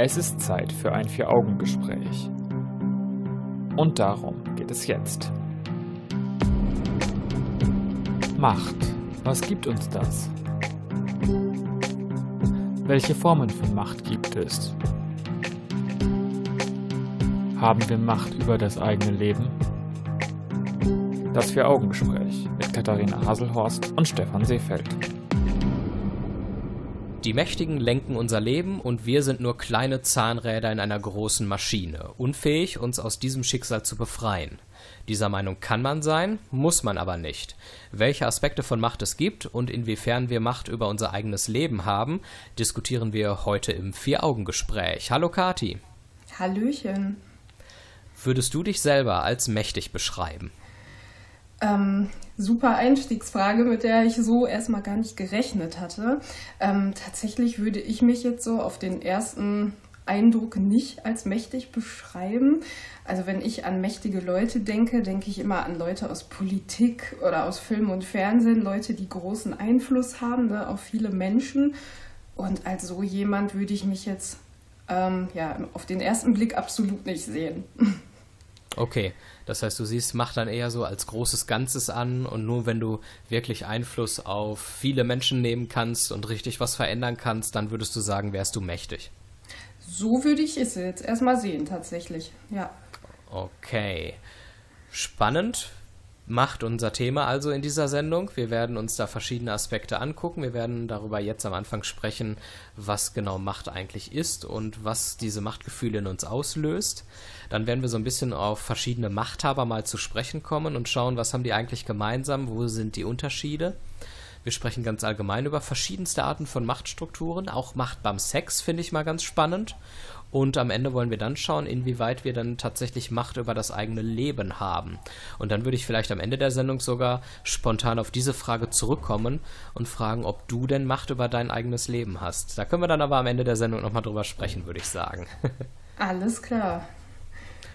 Es ist Zeit für ein Vier-Augen-Gespräch. Und darum geht es jetzt. Macht. Was gibt uns das? Welche Formen von Macht gibt es? Haben wir Macht über das eigene Leben? Das Vier-Augen-Gespräch mit Katharina Haselhorst und Stefan Seefeld. Die Mächtigen lenken unser Leben und wir sind nur kleine Zahnräder in einer großen Maschine, unfähig, uns aus diesem Schicksal zu befreien. Dieser Meinung kann man sein, muss man aber nicht. Welche Aspekte von Macht es gibt und inwiefern wir Macht über unser eigenes Leben haben, diskutieren wir heute im Vier-Augen-Gespräch. Hallo Kati. Hallöchen. Würdest du dich selber als mächtig beschreiben? Ähm, super Einstiegsfrage, mit der ich so erstmal gar nicht gerechnet hatte. Ähm, tatsächlich würde ich mich jetzt so auf den ersten Eindruck nicht als mächtig beschreiben. Also wenn ich an mächtige Leute denke, denke ich immer an Leute aus Politik oder aus Film und Fernsehen, Leute, die großen Einfluss haben ne, auf viele Menschen. Und als so jemand würde ich mich jetzt ähm, ja, auf den ersten Blick absolut nicht sehen. Okay, das heißt, du siehst Macht dann eher so als großes Ganzes an und nur wenn du wirklich Einfluss auf viele Menschen nehmen kannst und richtig was verändern kannst, dann würdest du sagen, wärst du mächtig. So würde ich es jetzt erstmal sehen, tatsächlich, ja. Okay. Spannend. Macht unser Thema also in dieser Sendung. Wir werden uns da verschiedene Aspekte angucken. Wir werden darüber jetzt am Anfang sprechen, was genau Macht eigentlich ist und was diese Machtgefühle in uns auslöst. Dann werden wir so ein bisschen auf verschiedene Machthaber mal zu sprechen kommen und schauen, was haben die eigentlich gemeinsam, wo sind die Unterschiede. Wir sprechen ganz allgemein über verschiedenste Arten von Machtstrukturen. Auch Macht beim Sex finde ich mal ganz spannend. Und am Ende wollen wir dann schauen, inwieweit wir dann tatsächlich Macht über das eigene Leben haben. Und dann würde ich vielleicht am Ende der Sendung sogar spontan auf diese Frage zurückkommen und fragen, ob du denn Macht über dein eigenes Leben hast. Da können wir dann aber am Ende der Sendung nochmal drüber sprechen, würde ich sagen. Alles klar.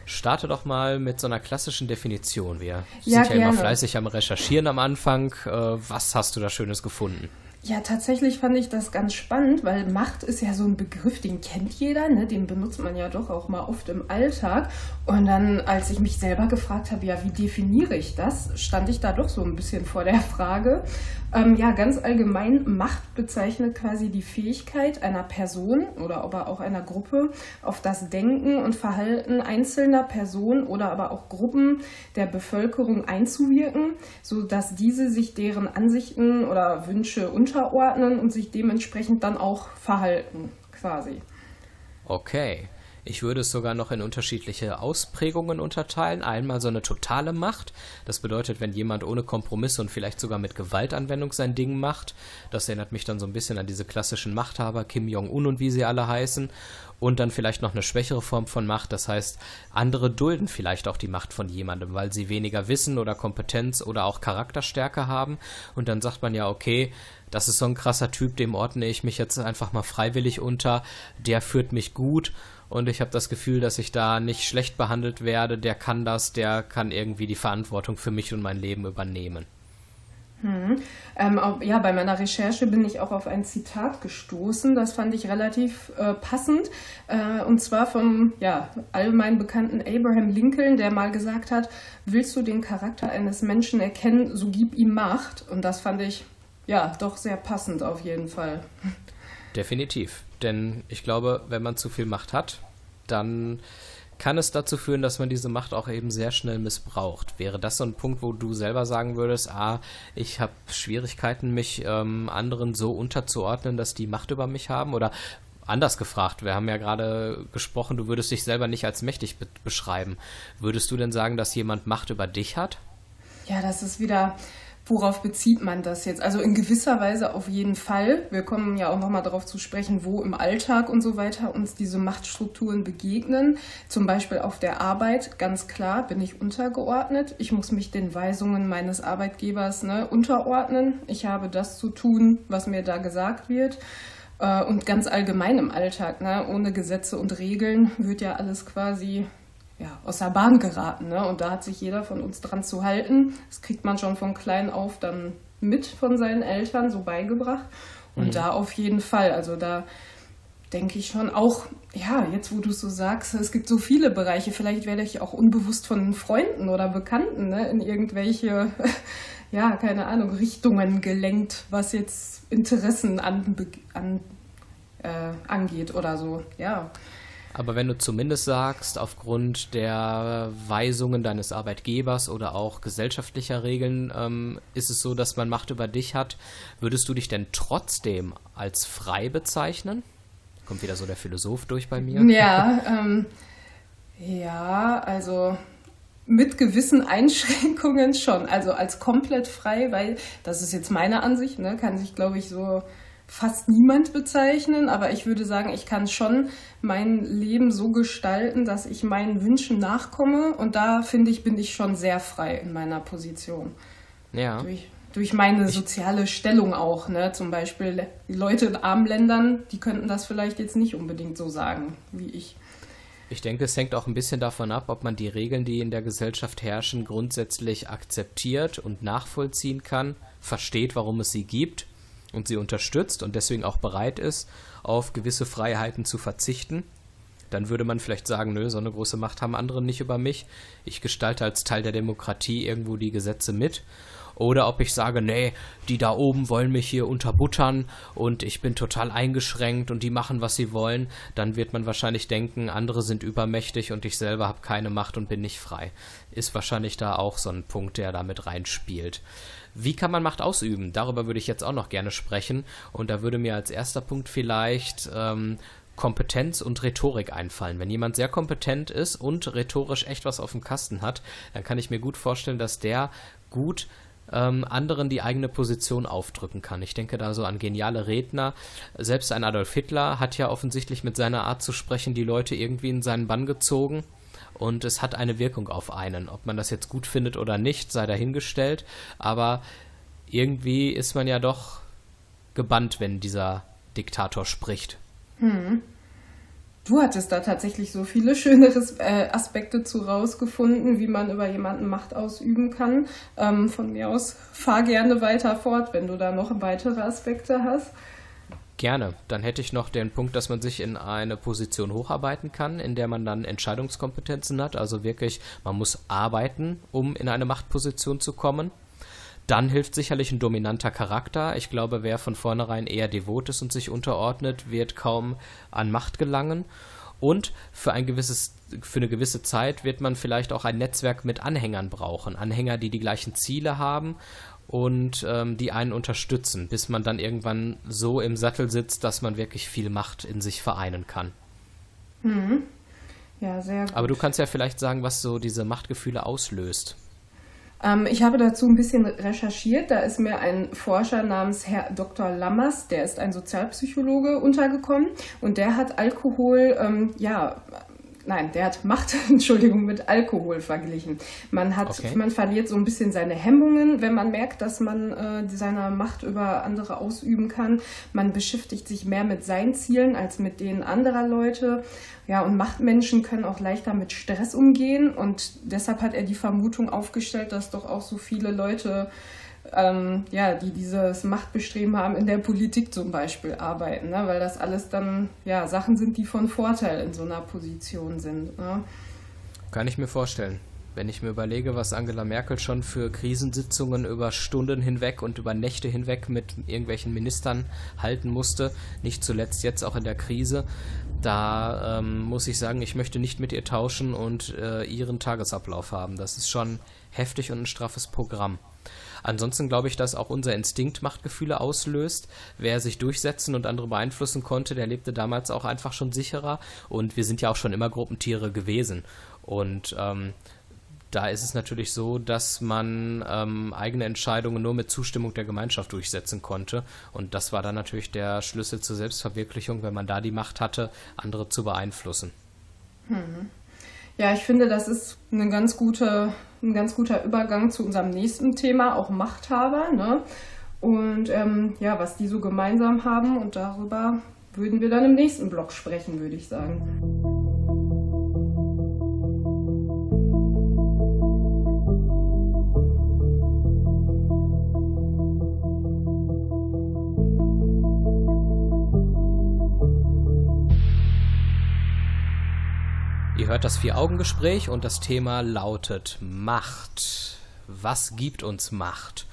Starte doch mal mit so einer klassischen Definition. Wir Ja, sind ja immer gerne. fleißig am Recherchieren am Anfang. Äh, was hast du da Schönes gefunden? Ja, tatsächlich fand ich das ganz spannend, weil Macht ist ja so ein Begriff, den kennt jeder, ne? den benutzt man ja doch auch mal oft im Alltag. Und dann, als ich mich selber gefragt habe, ja, wie definiere ich das, stand ich da doch so ein bisschen vor der Frage. Ähm, ja, ganz allgemein, Macht bezeichnet quasi die Fähigkeit einer Person oder aber auch einer Gruppe auf das Denken und Verhalten einzelner Personen oder aber auch Gruppen der Bevölkerung einzuwirken, sodass diese sich deren Ansichten oder Wünsche unterordnen und sich dementsprechend dann auch verhalten, quasi. Okay. Ich würde es sogar noch in unterschiedliche Ausprägungen unterteilen. Einmal so eine totale Macht. Das bedeutet, wenn jemand ohne Kompromisse und vielleicht sogar mit Gewaltanwendung sein Ding macht. Das erinnert mich dann so ein bisschen an diese klassischen Machthaber, Kim Jong-un und wie sie alle heißen. Und dann vielleicht noch eine schwächere Form von Macht. Das heißt, andere dulden vielleicht auch die Macht von jemandem, weil sie weniger Wissen oder Kompetenz oder auch Charakterstärke haben. Und dann sagt man ja, okay, das ist so ein krasser Typ, dem ordne ich mich jetzt einfach mal freiwillig unter. Der führt mich gut und ich habe das Gefühl, dass ich da nicht schlecht behandelt werde. Der kann das, der kann irgendwie die Verantwortung für mich und mein Leben übernehmen. Ähm, auch, ja, bei meiner Recherche bin ich auch auf ein Zitat gestoßen, das fand ich relativ äh, passend, äh, und zwar vom ja, allgemein bekannten Abraham Lincoln, der mal gesagt hat, willst du den Charakter eines Menschen erkennen, so gib ihm Macht. Und das fand ich ja doch sehr passend auf jeden Fall. Definitiv. Denn ich glaube, wenn man zu viel Macht hat, dann kann es dazu führen, dass man diese Macht auch eben sehr schnell missbraucht. Wäre das so ein Punkt, wo du selber sagen würdest, ah, ich habe Schwierigkeiten, mich ähm, anderen so unterzuordnen, dass die Macht über mich haben? Oder anders gefragt, wir haben ja gerade gesprochen, du würdest dich selber nicht als mächtig be beschreiben. Würdest du denn sagen, dass jemand Macht über dich hat? Ja, das ist wieder, worauf bezieht man das jetzt? Also in gewisser Weise auf jeden Fall. Wir kommen ja auch nochmal darauf zu sprechen, wo im Alltag und so weiter uns diese Machtstrukturen begegnen. Zum Beispiel auf der Arbeit, ganz klar, bin ich untergeordnet. Ich muss mich den Weisungen meines Arbeitgebers ne, unterordnen. Ich habe das zu tun, was mir da gesagt wird. Äh, Und ganz allgemein im Alltag, ne? ohne Gesetze und Regeln wird ja alles quasi ja, aus der Bahn geraten. Ne? Und da hat sich jeder von uns dran zu halten. Das kriegt man schon von klein auf dann mit von seinen Eltern so beigebracht. Und da auf jeden Fall, also da denke ich schon. Auch, ja, jetzt wo du es so sagst, es gibt so viele Bereiche. Vielleicht werde ich auch unbewusst von Freunden oder Bekannten ne, in irgendwelche, ja, keine Ahnung, Richtungen gelenkt, was jetzt Interessen an, an, äh, angeht oder so. Ja. Aber wenn du zumindest sagst, aufgrund der Weisungen deines Arbeitgebers oder auch gesellschaftlicher Regeln ähm, ist es so, dass man Macht über dich hat, würdest du dich denn trotzdem als frei bezeichnen? Kommt wieder so der Philosoph durch bei mir? Ja, ähm, ja, also mit gewissen Einschränkungen schon. Also als komplett frei, weil das ist jetzt meine Ansicht, ne, kann sich, glaube ich, so fast niemand bezeichnen, aber ich würde sagen, ich kann schon mein Leben so gestalten, dass ich meinen Wünschen nachkomme und da finde ich, bin ich schon sehr frei in meiner Position. Ja. Durch, durch meine soziale Stellung auch, ne? Zum Beispiel die Leute in armen Ländern, die könnten das vielleicht jetzt nicht unbedingt so sagen wie ich. Ich denke, es hängt auch ein bisschen davon ab, ob man die Regeln, die in der Gesellschaft herrschen, grundsätzlich akzeptiert und nachvollziehen kann, versteht, warum es sie gibt und sie unterstützt und deswegen auch bereit ist, auf gewisse Freiheiten zu verzichten, dann würde man vielleicht sagen, nö, so eine große Macht haben andere nicht über mich. Ich gestalte als Teil der Demokratie irgendwo die Gesetze mit. Oder ob ich sage, nee, die da oben wollen mich hier unterbuttern und ich bin total eingeschränkt und die machen, was sie wollen, dann wird man wahrscheinlich denken, andere sind übermächtig und ich selber habe keine Macht und bin nicht frei. Ist wahrscheinlich da auch so ein Punkt, der da mit reinspielt. Wie kann man Macht ausüben? Darüber würde ich jetzt auch noch gerne sprechen. Und da würde mir als erster Punkt vielleicht ähm, Kompetenz und Rhetorik einfallen. Wenn jemand sehr kompetent ist und rhetorisch echt was auf dem Kasten hat, dann kann ich mir gut vorstellen, dass der gut ähm, anderen die eigene Position aufdrücken kann. Ich denke da so an geniale Redner. Selbst ein Adolf Hitler hat ja offensichtlich mit seiner Art zu sprechen die Leute irgendwie in seinen Bann gezogen und es hat eine Wirkung auf einen. Ob man das jetzt gut findet oder nicht, sei dahingestellt, aber irgendwie ist man ja doch gebannt, wenn dieser Diktator spricht. Hm. Du hattest da tatsächlich so viele schöne äh, Aspekte zu rausgefunden, wie man über jemanden Macht ausüben kann. Ähm, von mir aus fahr gerne weiter fort, wenn du da noch weitere Aspekte hast. Gerne. Dann hätte ich noch den Punkt, dass man sich in eine Position hocharbeiten kann, in der man dann Entscheidungskompetenzen hat. Also wirklich, man muss arbeiten, um in eine Machtposition zu kommen. Dann hilft sicherlich ein dominanter Charakter. Ich glaube, wer von vornherein eher devot ist und sich unterordnet, wird kaum an Macht gelangen. Und für ein gewisses, für eine gewisse Zeit wird man vielleicht auch ein Netzwerk mit Anhängern brauchen. Anhänger, die die gleichen Ziele haben und ähm, die einen unterstützen, bis man dann irgendwann so im Sattel sitzt, dass man wirklich viel Macht in sich vereinen kann. Mhm. Ja, sehr gut. Aber du kannst ja vielleicht sagen, was so diese Machtgefühle auslöst. Ähm, ich habe dazu ein bisschen recherchiert. Da ist mir ein Forscher namens Herr Dr. Lammers, der ist ein Sozialpsychologe, untergekommen und der hat Alkohol ähm, ja nein, der hat Macht, Entschuldigung, mit Alkohol verglichen. Man hat, okay. man verliert so ein bisschen seine Hemmungen, wenn man merkt, dass man äh, seine Macht über andere ausüben kann. Man beschäftigt sich mehr mit seinen Zielen als mit denen anderer Leute. Ja, und Machtmenschen können auch leichter mit Stress umgehen und deshalb hat er die Vermutung aufgestellt, dass doch auch so viele Leute ähm, ja, die dieses Machtbestreben haben, in der Politik zum Beispiel arbeiten, ne? weil das alles dann ja, Sachen sind, die von Vorteil in so einer Position sind. Ne? Kann ich mir vorstellen. Wenn ich mir überlege, was Angela Merkel schon für Krisensitzungen über Stunden hinweg und über Nächte hinweg mit irgendwelchen Ministern halten musste, nicht zuletzt jetzt auch in der Krise, da ähm, muss ich sagen, ich möchte nicht mit ihr tauschen und äh, ihren Tagesablauf haben. Das ist schon heftig und ein straffes Programm. Ansonsten glaube ich, dass auch unser Instinkt Machtgefühle auslöst. Wer sich durchsetzen und andere beeinflussen konnte, der lebte damals auch einfach schon sicherer. Und wir sind ja auch schon immer Gruppentiere gewesen. Und ähm, da ist es natürlich so, dass man ähm, eigene Entscheidungen nur mit Zustimmung der Gemeinschaft durchsetzen konnte. Und das war dann natürlich der Schlüssel zur Selbstverwirklichung, wenn man da die Macht hatte, andere zu beeinflussen. Hm. Ja, ich finde, das ist eine ganz gute, ein ganz guter Übergang zu unserem nächsten Thema, auch Machthaber. Ne? Und ähm, ja, was die so gemeinsam haben und darüber würden wir dann im nächsten Blog sprechen, würde ich sagen. Ihr hört das Vier-Augen-Gespräch und das Thema lautet Macht. Was gibt uns Macht?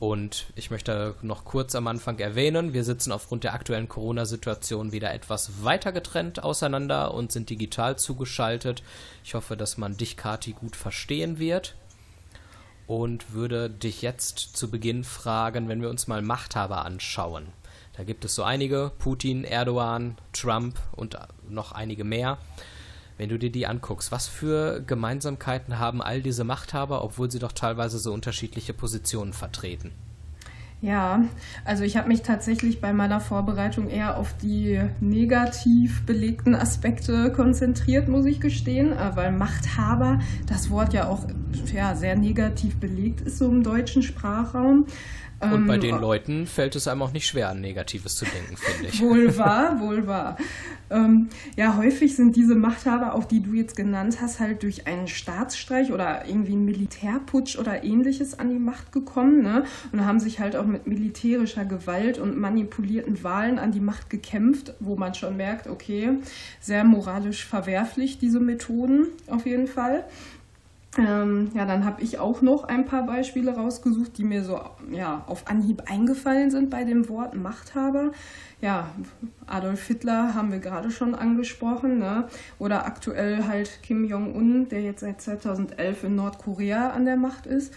Und ich möchte noch kurz am Anfang erwähnen, wir sitzen aufgrund der aktuellen Corona-Situation wieder etwas weiter getrennt auseinander und sind digital zugeschaltet. Ich hoffe, dass man dich, Kati, gut verstehen wird. Und würde dich jetzt zu Beginn fragen, wenn wir uns mal Machthaber anschauen. Da gibt es so einige, Putin, Erdogan, Trump und noch einige mehr. Wenn du dir die anguckst, was für Gemeinsamkeiten haben all diese Machthaber, obwohl sie doch teilweise so unterschiedliche Positionen vertreten? Ja, also ich habe mich tatsächlich bei meiner Vorbereitung eher auf die negativ belegten Aspekte konzentriert, muss ich gestehen, äh, weil Machthaber, das Wort ja auch ja, sehr negativ belegt ist so im deutschen Sprachraum. Und bei ähm, den Leuten fällt es einem auch nicht schwer, an Negatives zu denken, finde ich. Wohl wahr, wohl wahr. Ähm, ja, häufig sind diese Machthaber, auch die du jetzt genannt hast, halt durch einen Staatsstreich oder irgendwie einen Militärputsch oder ähnliches an die Macht gekommen ne? und haben sich halt auch mit militärischer Gewalt und manipulierten Wahlen an die Macht gekämpft, wo man schon merkt, okay, sehr moralisch verwerflich diese Methoden auf jeden Fall. Ähm, ja, dann habe ich auch noch ein paar Beispiele rausgesucht, die mir so ja, auf Anhieb eingefallen sind bei dem Wort Machthaber. Ja, Adolf Hitler haben wir gerade schon angesprochen, ne? oder aktuell halt Kim Jong-un, der jetzt seit 2011 in Nordkorea an der Macht ist.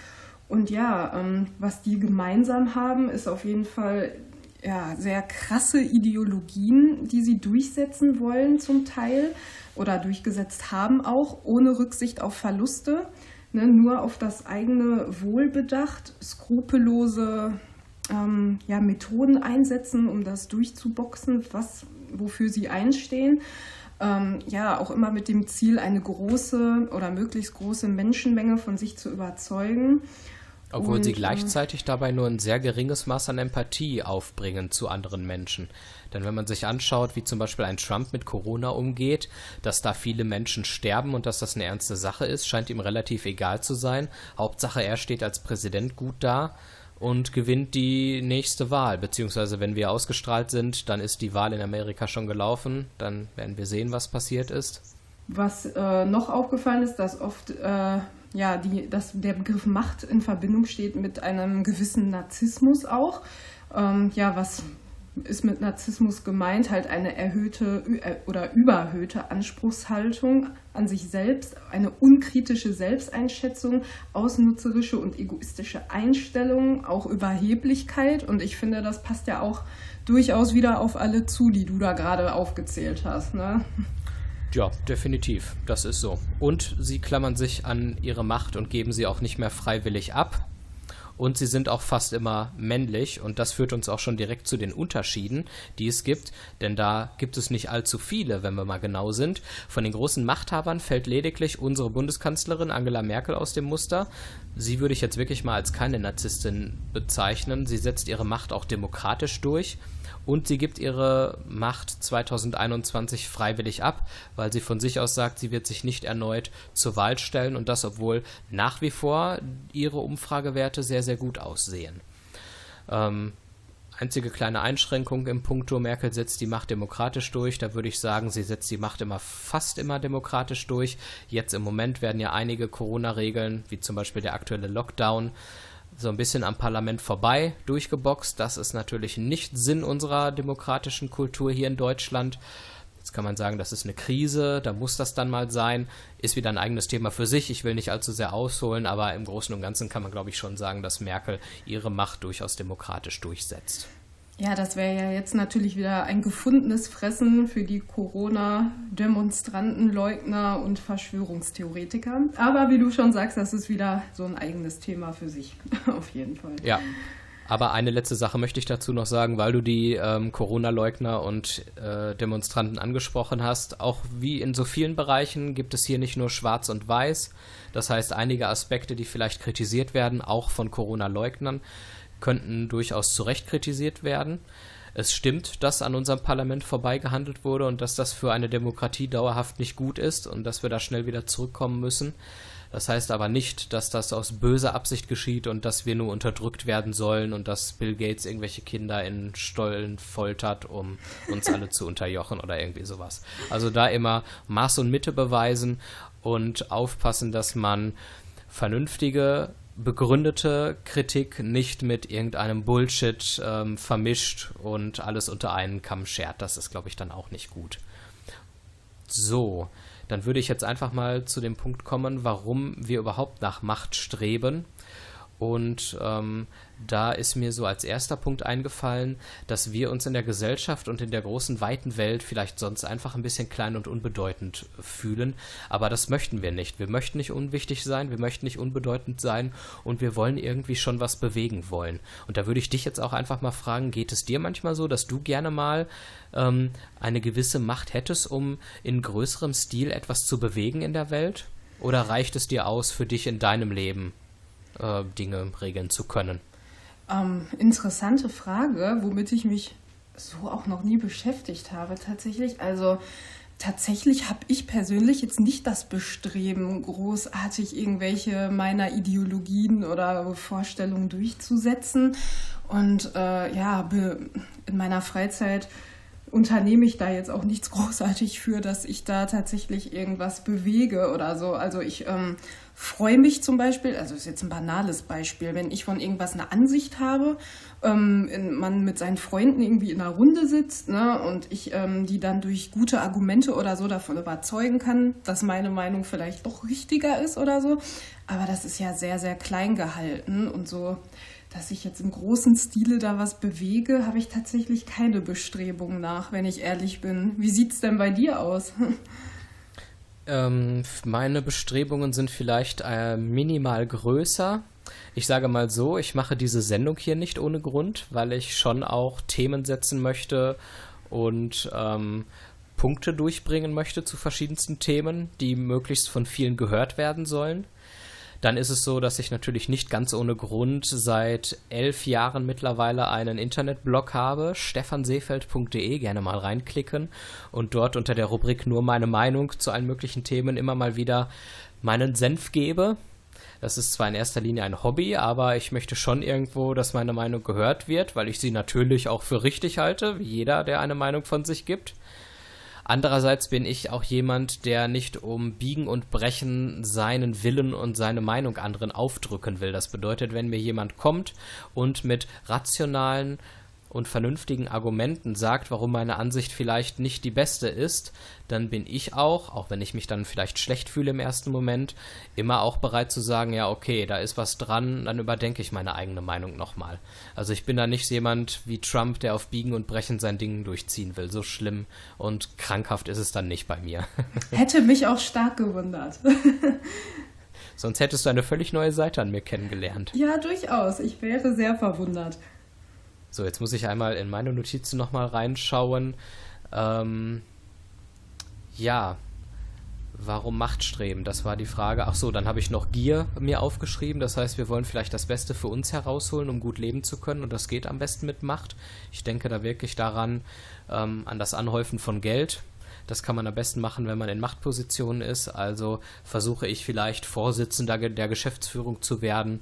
Und ja, ähm, was die gemeinsam haben, ist auf jeden Fall ja, sehr krasse Ideologien, die sie durchsetzen wollen zum Teil oder durchgesetzt haben, auch ohne Rücksicht auf Verluste, ne, nur auf das eigene Wohl bedacht, skrupellose ähm, ja, Methoden einsetzen, um das durchzuboxen, was, wofür sie einstehen. Ähm, ja, auch immer mit dem Ziel, eine große oder möglichst große Menschenmenge von sich zu überzeugen. Obwohl und, sie äh, gleichzeitig dabei nur ein sehr geringes Maß an Empathie aufbringen zu anderen Menschen. Denn wenn man sich anschaut, wie zum Beispiel ein Trump mit Corona umgeht, dass da viele Menschen sterben und dass das eine ernste Sache ist, scheint ihm relativ egal zu sein. Hauptsache, er steht als Präsident gut da und gewinnt die nächste Wahl. Beziehungsweise, wenn wir ausgestrahlt sind, dann ist die Wahl in Amerika schon gelaufen. Dann werden wir sehen, was passiert ist. Was äh, noch aufgefallen ist, dass oft äh, ja, die, dass der Begriff Macht in Verbindung steht mit einem gewissen Narzissmus auch. Ähm, ja, was ist mit Narzissmus gemeint? Halt eine erhöhte äh, oder überhöhte Anspruchshaltung an sich selbst, eine unkritische Selbsteinschätzung, ausnutzerische und egoistische Einstellung, auch Überheblichkeit. Und ich finde, das passt ja auch durchaus wieder auf alle zu, die du da gerade aufgezählt hast. Ne? Ja, definitiv. Das ist so. Und sie klammern sich an ihre Macht und geben sie auch nicht mehr freiwillig ab. Und sie sind auch fast immer männlich. Und das führt uns auch schon direkt zu den Unterschieden, die es gibt. Denn da gibt es nicht allzu viele, wenn wir mal genau sind. Von den großen Machthabern fällt lediglich unsere Bundeskanzlerin Angela Merkel aus dem Muster. Sie würde ich jetzt wirklich mal als keine Narzisstin bezeichnen. Sie setzt ihre Macht auch demokratisch durch. Und sie gibt ihre Macht 2021 freiwillig ab, weil sie von sich aus sagt, sie wird sich nicht erneut zur Wahl stellen und das, obwohl nach wie vor ihre Umfragewerte sehr, sehr gut aussehen. Ähm, einzige kleine Einschränkung im Punkto, Merkel setzt die Macht demokratisch durch. Da würde ich sagen, sie setzt die Macht immer fast immer demokratisch durch. Jetzt im Moment werden ja einige Corona-Regeln, wie zum Beispiel der aktuelle Lockdown, so ein bisschen am Parlament vorbei durchgeboxt. Das ist natürlich nicht Sinn unserer demokratischen Kultur hier in Deutschland. Jetzt kann man sagen, das ist eine Krise, da muss das dann mal sein. Ist wieder ein eigenes Thema für sich. Ich will nicht allzu sehr ausholen, aber im Großen und Ganzen kann man, glaube ich, schon sagen, dass Merkel ihre Macht durchaus demokratisch durchsetzt. Ja, das wäre ja jetzt natürlich wieder ein gefundenes Fressen für die Corona-Demonstranten, Leugner und Verschwörungstheoretiker. Aber wie du schon sagst, das ist wieder so ein eigenes Thema für sich, auf jeden Fall. Ja. Aber eine letzte Sache möchte ich dazu noch sagen, weil du die ähm, Corona-Leugner und äh, Demonstranten angesprochen hast. Auch wie in so vielen Bereichen gibt es hier nicht nur Schwarz und Weiß. Das heißt, einige Aspekte, die vielleicht kritisiert werden, auch von Corona-Leugnern, könnten durchaus zu Recht kritisiert werden. Es stimmt, dass an unserem Parlament vorbeigehandelt wurde und dass das für eine Demokratie dauerhaft nicht gut ist und dass wir da schnell wieder zurückkommen müssen. Das heißt aber nicht, dass das aus böser Absicht geschieht und dass wir nur unterdrückt werden sollen und dass Bill Gates irgendwelche Kinder in Stollen foltert, um uns alle zu unterjochen oder irgendwie sowas. Also da immer Maß und Mitte beweisen und aufpassen, dass man vernünftige begründete Kritik nicht mit irgendeinem Bullshit ähm, vermischt und alles unter einen Kamm schert. Das ist, glaube ich, dann auch nicht gut. So, dann würde ich jetzt einfach mal zu dem Punkt kommen, warum wir überhaupt nach Macht streben. Und ähm, da ist mir so als erster Punkt eingefallen, dass wir uns in der Gesellschaft und in der großen, weiten Welt vielleicht sonst einfach ein bisschen klein und unbedeutend fühlen. Aber das möchten wir nicht. Wir möchten nicht unwichtig sein, wir möchten nicht unbedeutend sein und wir wollen irgendwie schon was bewegen wollen. Und da würde ich dich jetzt auch einfach mal fragen, geht es dir manchmal so, dass du gerne mal ähm, eine gewisse Macht hättest, um in größerem Stil etwas zu bewegen in der Welt? Oder reicht es dir aus, für dich in deinem Leben äh, Dinge regeln zu können? Ähm, interessante Frage, womit ich mich so auch noch nie beschäftigt habe tatsächlich. Also tatsächlich habe ich persönlich jetzt nicht das Bestreben, großartig irgendwelche meiner Ideologien oder Vorstellungen durchzusetzen. Und äh, ja, in meiner Freizeit unternehme ich da jetzt auch nichts großartig für, dass ich da tatsächlich irgendwas bewege oder so. Also ich ähm, freue mich zum Beispiel, also ist jetzt ein banales Beispiel, wenn ich von irgendwas eine Ansicht habe, ähm, man mit seinen Freunden irgendwie in einer Runde sitzt ne, und ich ähm, die dann durch gute Argumente oder so davon überzeugen kann, dass meine Meinung vielleicht doch richtiger ist oder so. Aber das ist ja sehr, sehr klein gehalten und so dass ich jetzt im großen Stile da was bewege, habe ich tatsächlich keine Bestrebungen nach, wenn ich ehrlich bin. Wie sieht es denn bei dir aus? Ähm, meine Bestrebungen sind vielleicht äh, minimal größer. Ich sage mal so, ich mache diese Sendung hier nicht ohne Grund, weil ich schon auch Themen setzen möchte und ähm, Punkte durchbringen möchte zu verschiedensten Themen, die möglichst von vielen gehört werden sollen. Dann ist es so, dass ich natürlich nicht ganz ohne Grund seit elf Jahren mittlerweile einen Internetblog habe, stefanseefeld.de, gerne mal reinklicken und dort unter der Rubrik nur meine Meinung zu allen möglichen Themen immer mal wieder meinen Senf gebe. Das ist zwar in erster Linie ein Hobby, aber ich möchte schon irgendwo, dass meine Meinung gehört wird, weil ich sie natürlich auch für richtig halte, wie jeder, der eine Meinung von sich gibt. Andererseits bin ich auch jemand, der nicht um Biegen und Brechen seinen Willen und seine Meinung anderen aufdrücken will. Das bedeutet, wenn mir jemand kommt und mit rationalen und vernünftigen Argumenten sagt, warum meine Ansicht vielleicht nicht die beste ist, dann bin ich auch, auch wenn ich mich dann vielleicht schlecht fühle im ersten Moment, immer auch bereit zu sagen, ja, okay, da ist was dran, dann überdenke ich meine eigene Meinung nochmal. Also ich bin da nicht jemand wie Trump, der auf Biegen und Brechen sein Ding durchziehen will. So schlimm und krankhaft ist es dann nicht bei mir. Hätte mich auch stark gewundert. Sonst hättest du eine völlig neue Seite an mir kennengelernt. Ja, durchaus. Ich wäre sehr verwundert. So, jetzt muss ich einmal in meine Notizen nochmal reinschauen. Ähm, ja, warum Machtstreben? Das war die Frage. Ach so, dann habe ich noch Gier mir aufgeschrieben. Das heißt, wir wollen vielleicht das Beste für uns herausholen, um gut leben zu können. Und das geht am besten mit Macht. Ich denke da wirklich daran, ähm, an das Anhäufen von Geld. Das kann man am besten machen, wenn man in Machtpositionen ist. Also versuche ich vielleicht Vorsitzender der Geschäftsführung zu werden,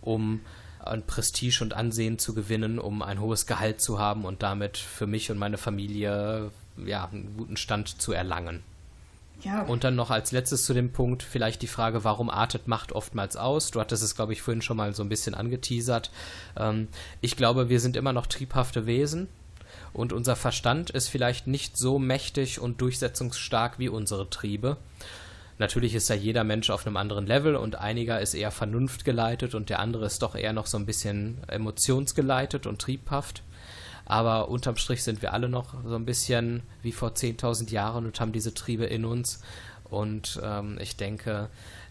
um an Prestige und Ansehen zu gewinnen, um ein hohes Gehalt zu haben und damit für mich und meine Familie ja, einen guten Stand zu erlangen. Ja. Und dann noch als letztes zu dem Punkt vielleicht die Frage, warum artet Macht oftmals aus? Du hattest es, glaube ich, vorhin schon mal so ein bisschen angeteasert. Ähm, ich glaube, wir sind immer noch triebhafte Wesen und unser Verstand ist vielleicht nicht so mächtig und durchsetzungsstark wie unsere Triebe. Natürlich ist da jeder Mensch auf einem anderen Level und einiger ist eher vernunftgeleitet und der andere ist doch eher noch so ein bisschen emotionsgeleitet und triebhaft. Aber unterm Strich sind wir alle noch so ein bisschen wie vor 10.000 Jahren und haben diese Triebe in uns. Und ähm, ich denke,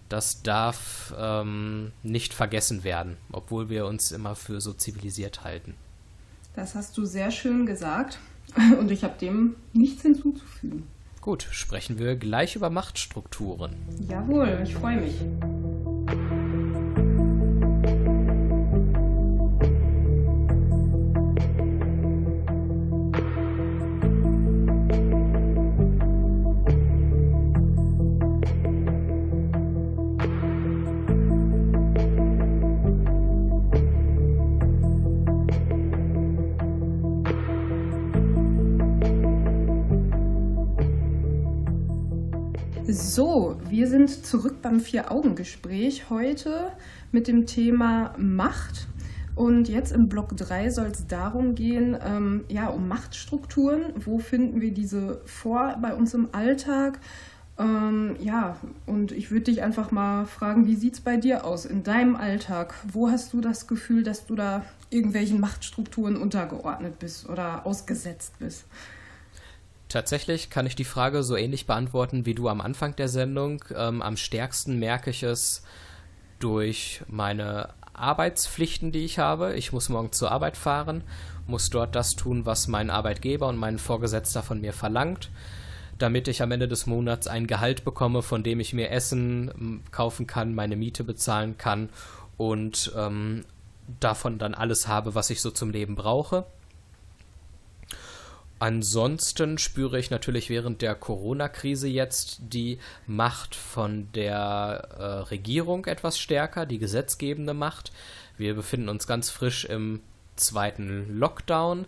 das darf ähm, nicht vergessen werden, obwohl wir uns immer für so zivilisiert halten. Das hast du sehr schön gesagt und ich habe dem nichts hinzuzufügen. Gut, sprechen wir gleich über Machtstrukturen. Jawohl, ich freue mich. Sind zurück beim Vier-Augen-Gespräch heute mit dem Thema Macht. Und jetzt im Block 3 soll es darum gehen, ähm, ja, um Machtstrukturen. Wo finden wir diese vor bei uns im Alltag? Ähm, ja, und ich würde dich einfach mal fragen, wie sieht es bei dir aus in deinem Alltag? Wo hast du das Gefühl, dass du da irgendwelchen Machtstrukturen untergeordnet bist oder ausgesetzt bist? Tatsächlich kann ich die Frage so ähnlich beantworten wie du am Anfang der Sendung. Ähm, am stärksten merke ich es durch meine Arbeitspflichten, die ich habe. Ich muss morgen zur Arbeit fahren, muss dort das tun, was mein Arbeitgeber und mein Vorgesetzter von mir verlangt, damit ich am Ende des Monats ein Gehalt bekomme, von dem ich mir Essen kaufen kann, meine Miete bezahlen kann und ähm, davon dann alles habe, was ich so zum Leben brauche. Ansonsten spüre ich natürlich während der Corona-Krise jetzt die Macht von der äh, Regierung etwas stärker, die gesetzgebende Macht. Wir befinden uns ganz frisch im zweiten Lockdown.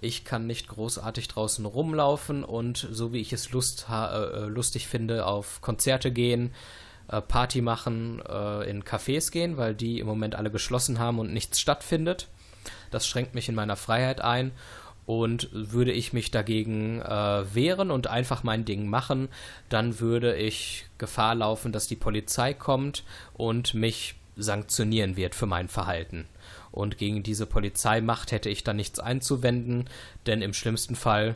Ich kann nicht großartig draußen rumlaufen und so wie ich es Lust äh, lustig finde, auf Konzerte gehen, äh, Party machen, äh, in Cafés gehen, weil die im Moment alle geschlossen haben und nichts stattfindet. Das schränkt mich in meiner Freiheit ein und würde ich mich dagegen äh, wehren und einfach mein Ding machen, dann würde ich Gefahr laufen, dass die Polizei kommt und mich sanktionieren wird für mein Verhalten. Und gegen diese Polizeimacht hätte ich dann nichts einzuwenden, denn im schlimmsten Fall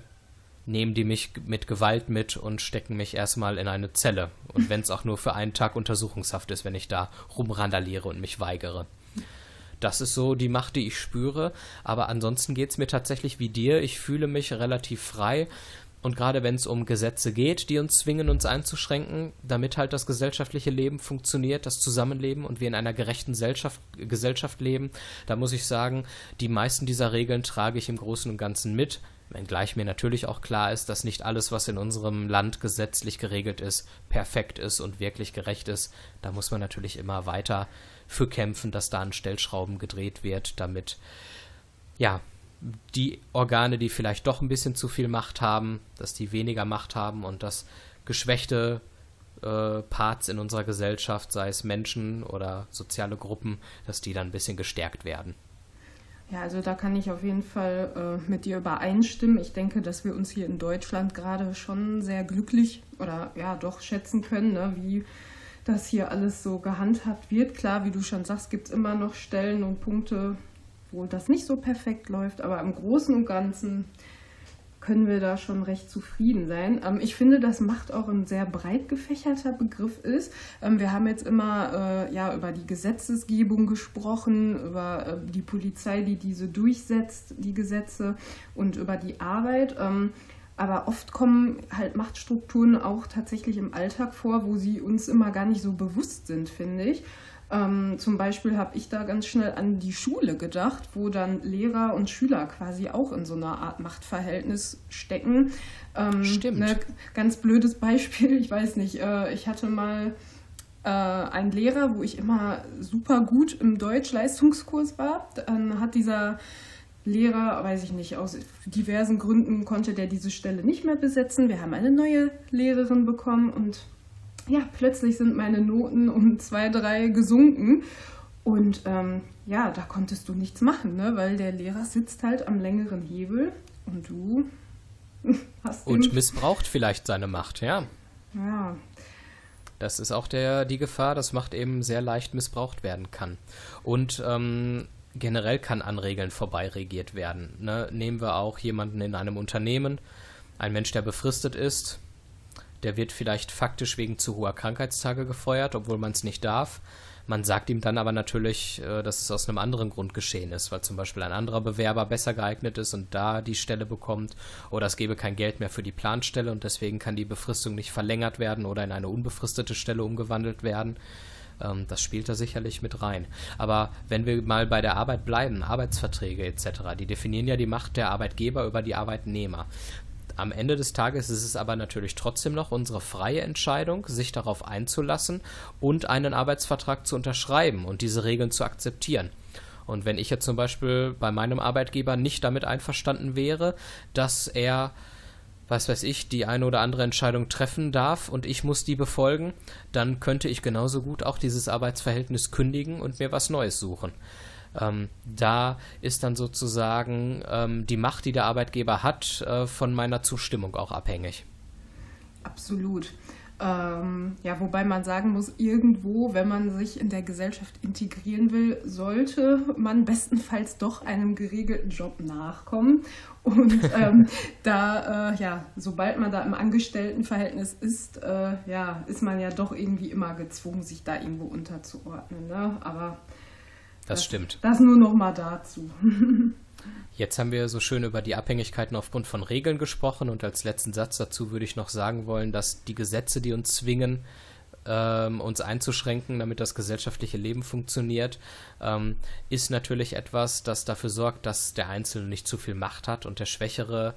nehmen die mich mit Gewalt mit und stecken mich erstmal in eine Zelle. Und wenn es auch nur für einen Tag Untersuchungshaft ist, wenn ich da rumrandaliere und mich weigere. Das ist so die Macht, die ich spüre. Aber ansonsten geht es mir tatsächlich wie dir. Ich fühle mich relativ frei. Und gerade wenn es um Gesetze geht, die uns zwingen, uns einzuschränken, damit halt das gesellschaftliche Leben funktioniert, das Zusammenleben und wir in einer gerechten Gesellschaft, Gesellschaft leben, da muss ich sagen, die meisten dieser Regeln trage ich im Großen und Ganzen mit. Wenngleich mir natürlich auch klar ist, dass nicht alles, was in unserem Land gesetzlich geregelt ist, perfekt ist und wirklich gerecht ist. Da muss man natürlich immer weiter für kämpfen, dass da an Stellschrauben gedreht wird, damit ja die Organe, die vielleicht doch ein bisschen zu viel Macht haben, dass die weniger Macht haben und dass geschwächte äh, Parts in unserer Gesellschaft, sei es Menschen oder soziale Gruppen, dass die dann ein bisschen gestärkt werden. Ja, also da kann ich auf jeden Fall äh, mit dir übereinstimmen. Ich denke, dass wir uns hier in Deutschland gerade schon sehr glücklich oder ja doch schätzen können, ne, wie das hier alles so gehandhabt wird. Klar, wie du schon sagst, gibt es immer noch Stellen und Punkte, wo das nicht so perfekt läuft, aber im Großen und Ganzen können wir da schon recht zufrieden sein. Ähm, ich finde, dass Macht auch ein sehr breit gefächerter Begriff ist. Ähm, wir haben jetzt immer äh, ja, über die Gesetzesgebung gesprochen, über äh, die Polizei, die diese durchsetzt, die Gesetze und über die Arbeit. Ähm, aber oft kommen halt Machtstrukturen auch tatsächlich im Alltag vor, wo sie uns immer gar nicht so bewusst sind, finde ich. Ähm, zum Beispiel habe ich da ganz schnell an die Schule gedacht, wo dann Lehrer und Schüler quasi auch in so einer Art Machtverhältnis stecken. Ähm, Stimmt. Ne, ganz blödes Beispiel, ich weiß nicht, äh, ich hatte mal äh, einen Lehrer, wo ich immer super gut im Deutsch-Leistungskurs war. Dann hat dieser Lehrer, weiß ich nicht, aus diversen Gründen konnte der diese Stelle nicht mehr besetzen. Wir haben eine neue Lehrerin bekommen und ja, plötzlich sind meine Noten um zwei, drei gesunken. Und ähm, ja, da konntest du nichts machen, ne? weil der Lehrer sitzt halt am längeren Hebel und du hast. Und missbraucht vielleicht seine Macht, ja. Ja. Das ist auch der, die Gefahr, dass Macht eben sehr leicht missbraucht werden kann. Und ähm, generell kann an Regeln vorbeiregiert werden. Ne? Nehmen wir auch jemanden in einem Unternehmen, ein Mensch, der befristet ist, der wird vielleicht faktisch wegen zu hoher Krankheitstage gefeuert, obwohl man es nicht darf. Man sagt ihm dann aber natürlich, äh, dass es aus einem anderen Grund geschehen ist, weil zum Beispiel ein anderer Bewerber besser geeignet ist und da die Stelle bekommt oder es gebe kein Geld mehr für die Planstelle und deswegen kann die Befristung nicht verlängert werden oder in eine unbefristete Stelle umgewandelt werden. Ähm, das spielt da sicherlich mit rein. Aber wenn wir mal bei der Arbeit bleiben, Arbeitsverträge etc., die definieren ja die Macht der Arbeitgeber über die Arbeitnehmer. Am Ende des Tages ist es aber natürlich trotzdem noch unsere freie Entscheidung, sich darauf einzulassen und einen Arbeitsvertrag zu unterschreiben und diese Regeln zu akzeptieren. Und wenn ich jetzt zum Beispiel bei meinem Arbeitgeber nicht damit einverstanden wäre, dass er was weiß ich, die eine oder andere Entscheidung treffen darf und ich muss die befolgen, dann könnte ich genauso gut auch dieses Arbeitsverhältnis kündigen und mir was Neues suchen. Ähm, da ist dann sozusagen ähm, die Macht, die der Arbeitgeber hat, äh, von meiner Zustimmung auch abhängig. Absolut. Ähm, ja, wobei man sagen muss, irgendwo, wenn man sich in der Gesellschaft integrieren will, sollte man bestenfalls doch einem geregelten Job nachkommen. Und ähm, da, äh, ja, sobald man da im Angestelltenverhältnis ist, äh, ja, ist man ja doch irgendwie immer gezwungen, sich da irgendwo unterzuordnen. Ne? Aber das, das stimmt. Das nur noch mal dazu. Jetzt haben wir so schön über die Abhängigkeiten aufgrund von Regeln gesprochen und als letzten Satz dazu würde ich noch sagen wollen, dass die Gesetze, die uns zwingen, ähm, uns einzuschränken, damit das gesellschaftliche Leben funktioniert, ähm, ist natürlich etwas, das dafür sorgt, dass der Einzelne nicht zu viel Macht hat und der Schwächere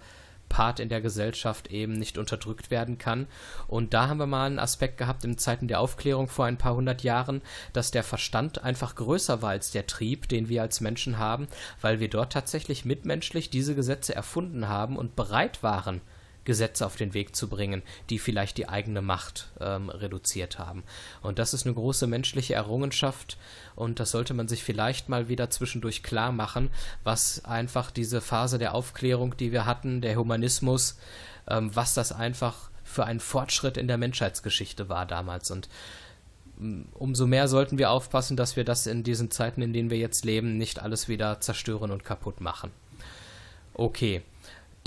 Part in der Gesellschaft eben nicht unterdrückt werden kann. Und da haben wir mal einen Aspekt gehabt in Zeiten der Aufklärung vor ein paar hundert Jahren, dass der Verstand einfach größer war als der Trieb, den wir als Menschen haben, weil wir dort tatsächlich mitmenschlich diese Gesetze erfunden haben und bereit waren, Gesetze auf den Weg zu bringen, die vielleicht die eigene Macht ähm, reduziert haben. Und das ist eine große menschliche Errungenschaft und das sollte man sich vielleicht mal wieder zwischendurch klar machen, was einfach diese Phase der Aufklärung, die wir hatten, der Humanismus, ähm, was das einfach für ein Fortschritt in der Menschheitsgeschichte war damals. Und mm, umso mehr sollten wir aufpassen, dass wir das in diesen Zeiten, in denen wir jetzt leben, nicht alles wieder zerstören und kaputt machen. Okay.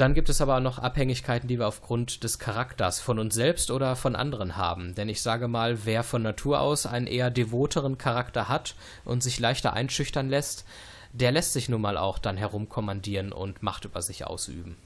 Dann gibt es aber noch Abhängigkeiten, die wir aufgrund des Charakters von uns selbst oder von anderen haben. Denn ich sage mal, wer von Natur aus einen eher devoteren Charakter hat und sich leichter einschüchtern lässt, der lässt sich nun mal auch dann herumkommandieren und Macht über sich ausüben.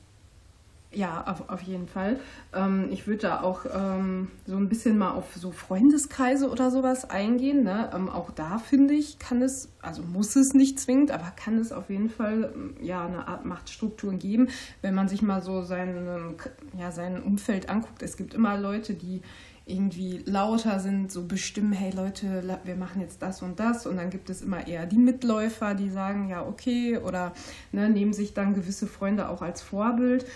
Ja, auf, auf jeden Fall. Ähm, ich würde da auch ähm, so ein bisschen mal auf so Freundeskreise oder sowas eingehen. Ne? Ähm, auch da finde ich, kann es, also muss es nicht zwingend, aber kann es auf jeden Fall ähm, ja eine Art Machtstrukturen geben, wenn man sich mal so sein, ja, sein Umfeld anguckt. Es gibt immer Leute, die irgendwie lauter sind, so bestimmen, hey Leute, wir machen jetzt das und das. Und dann gibt es immer eher die Mitläufer, die sagen, ja, okay, oder ne, nehmen sich dann gewisse Freunde auch als Vorbild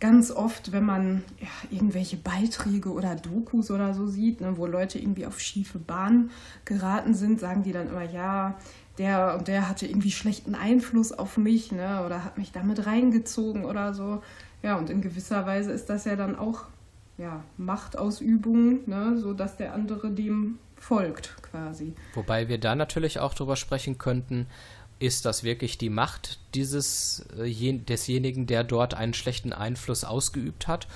ganz oft, wenn man ja, irgendwelche Beiträge oder Dokus oder so sieht, ne, wo Leute irgendwie auf schiefe Bahn geraten sind, sagen die dann immer, ja, der und der hatte irgendwie schlechten Einfluss auf mich, ne, oder hat mich damit reingezogen oder so. Ja, und in gewisser Weise ist das ja dann auch ja, Machtausübung, ne, so dass der andere dem folgt quasi. Wobei wir da natürlich auch drüber sprechen könnten, ist das wirklich die Macht dieses äh, desjenigen, der dort einen schlechten Einfluss ausgeübt hat?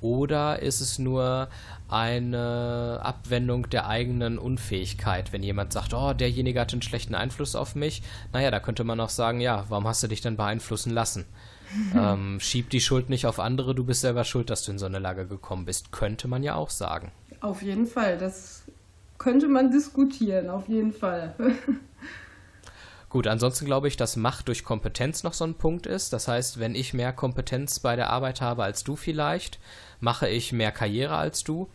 Oder ist es nur eine Abwendung der eigenen Unfähigkeit, wenn jemand sagt, oh, derjenige hat einen schlechten Einfluss auf mich? Naja, da könnte man auch sagen, ja, warum hast du dich denn beeinflussen lassen? ähm, schieb die Schuld nicht auf andere, du bist selber schuld, dass du in so eine Lage gekommen bist. Könnte man ja auch sagen. Auf jeden Fall, das könnte man diskutieren, auf jeden Fall. Gut, ansonsten glaube ich, dass Macht durch Kompetenz noch so ein Punkt ist. Das heißt, wenn ich mehr Kompetenz bei der Arbeit habe als du vielleicht, mache ich mehr Karriere als du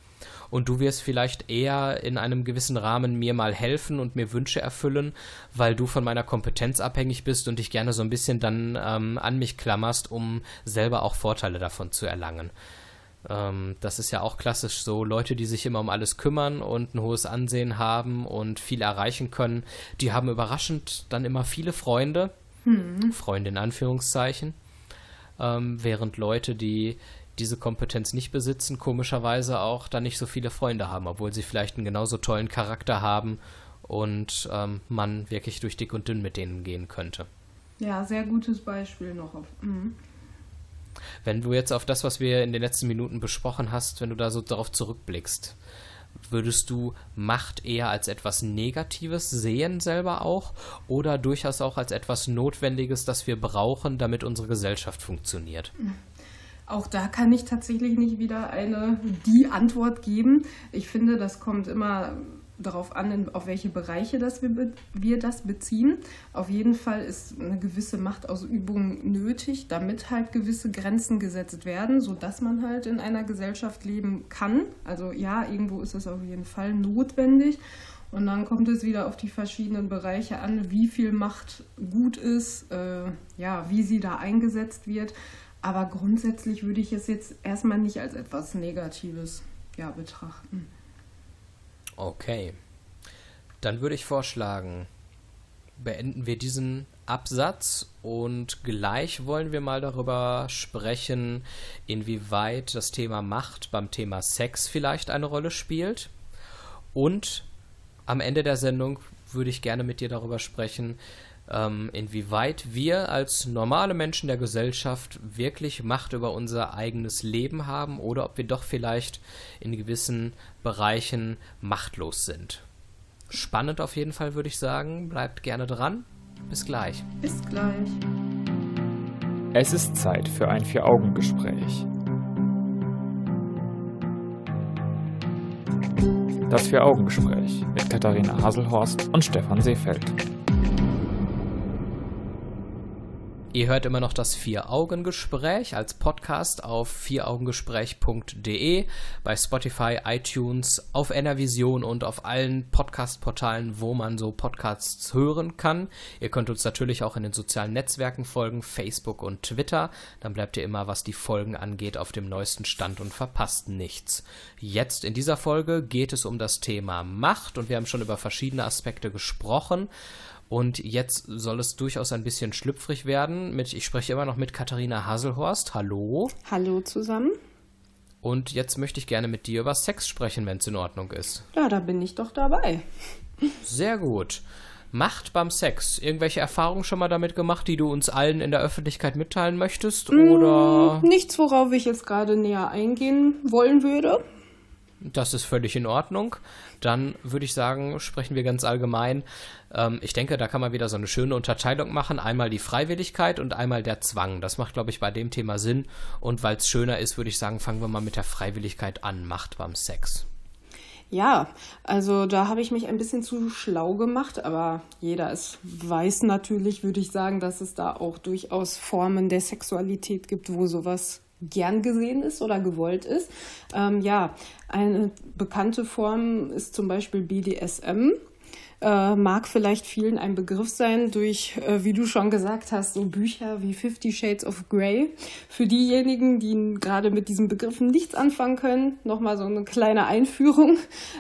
und du wirst vielleicht eher in einem gewissen Rahmen mir mal helfen und mir Wünsche erfüllen, weil du von meiner Kompetenz abhängig bist und dich gerne so ein bisschen dann ähm, an mich klammerst, um selber auch Vorteile davon zu erlangen. Ähm, das ist ja auch klassisch so. Leute, die sich immer um alles kümmern und ein hohes Ansehen haben und viel erreichen können, die haben überraschend dann immer viele Freunde. Hm. Freunde in Anführungszeichen. Ähm, während Leute, die diese Kompetenz nicht besitzen, komischerweise auch dann nicht so viele Freunde haben, obwohl sie vielleicht einen genauso tollen Charakter haben und ähm, man wirklich durch dick und dünn mit denen gehen könnte. Ja, sehr gutes Beispiel noch. Auf, mhm. Wenn du jetzt auf das, was wir in den letzten Minuten besprochen hast, wenn du da so darauf zurückblickst, würdest du Macht eher als etwas Negatives sehen selber auch oder durchaus auch als etwas Notwendiges, das wir brauchen, damit unsere Gesellschaft funktioniert? Auch da kann ich tatsächlich nicht wieder eine die Antwort geben. Ich finde, das kommt immer darauf an, auf welche Bereiche das wir, wir das beziehen. Auf jeden Fall ist eine gewisse Machtausübung nötig, damit halt gewisse Grenzen gesetzt werden, sodass man halt in einer Gesellschaft leben kann. Also ja, irgendwo ist es auf jeden Fall notwendig. Und dann kommt es wieder auf die verschiedenen Bereiche an, wie viel Macht gut ist, äh, ja, wie sie da eingesetzt wird. Aber grundsätzlich würde ich es jetzt erstmal nicht als etwas Negatives ja, betrachten. Okay. Dann würde ich vorschlagen, beenden wir diesen Absatz und gleich wollen wir mal darüber sprechen, inwieweit das Thema Macht beim Thema Sex vielleicht eine Rolle spielt. Und am Ende der Sendung würde ich gerne mit dir darüber sprechen, ähm, inwieweit wir als normale Menschen der Gesellschaft wirklich Macht über unser eigenes Leben haben oder ob wir doch vielleicht in gewissen Bereichen machtlos sind. Spannend auf jeden Fall, würde ich sagen. Bleibt gerne dran. Bis gleich. Bis gleich. Es ist Zeit für ein Vier-Augen-Gespräch. Das Vier-Augen-Gespräch mit Katharina Haselhorst und Stefan Seefeld. Ihr hört immer noch das Vier-Augen-Gespräch als Podcast auf vieraugengespräch.de, bei Spotify, iTunes, auf Enervision und auf allen Podcast-Portalen, wo man so Podcasts hören kann. Ihr könnt uns natürlich auch in den sozialen Netzwerken folgen, Facebook und Twitter. Dann bleibt ihr immer, was die Folgen angeht, auf dem neuesten Stand und verpasst nichts. Jetzt in dieser Folge geht es um das Thema Macht und wir haben schon über verschiedene Aspekte gesprochen. Und jetzt soll es durchaus ein bisschen schlüpfrig werden. Mit, ich spreche immer noch mit Katharina Haselhorst. Hallo. Hallo zusammen. Und jetzt möchte ich gerne mit dir über Sex sprechen, wenn es in Ordnung ist. Ja, da bin ich doch dabei. Sehr gut. Macht beim Sex. Irgendwelche Erfahrungen schon mal damit gemacht, die du uns allen in der Öffentlichkeit mitteilen möchtest? Oder? Mm, nichts, worauf ich jetzt gerade näher eingehen wollen würde. Das ist völlig in Ordnung. Dann würde ich sagen, sprechen wir ganz allgemein. Ähm, ich denke, da kann man wieder so eine schöne Unterteilung machen. Einmal die Freiwilligkeit und einmal der Zwang. Das macht, glaube ich, bei dem Thema Sinn. Und weil es schöner ist, würde ich sagen, fangen wir mal mit der Freiwilligkeit an. Macht beim Sex. Ja, also da habe ich mich ein bisschen zu schlau gemacht, aber jeder es weiß natürlich, würde ich sagen, dass es da auch durchaus Formen der Sexualität gibt, wo sowas gern gesehen ist oder gewollt ist. Ähm, ja, eine bekannte Form ist zum Beispiel BDSM. Äh, mag vielleicht vielen ein Begriff sein durch, äh, wie du schon gesagt hast, so Bücher wie Fifty Shades of Grey. Für diejenigen, die gerade mit diesen Begriffen nichts anfangen können, nochmal so eine kleine Einführung.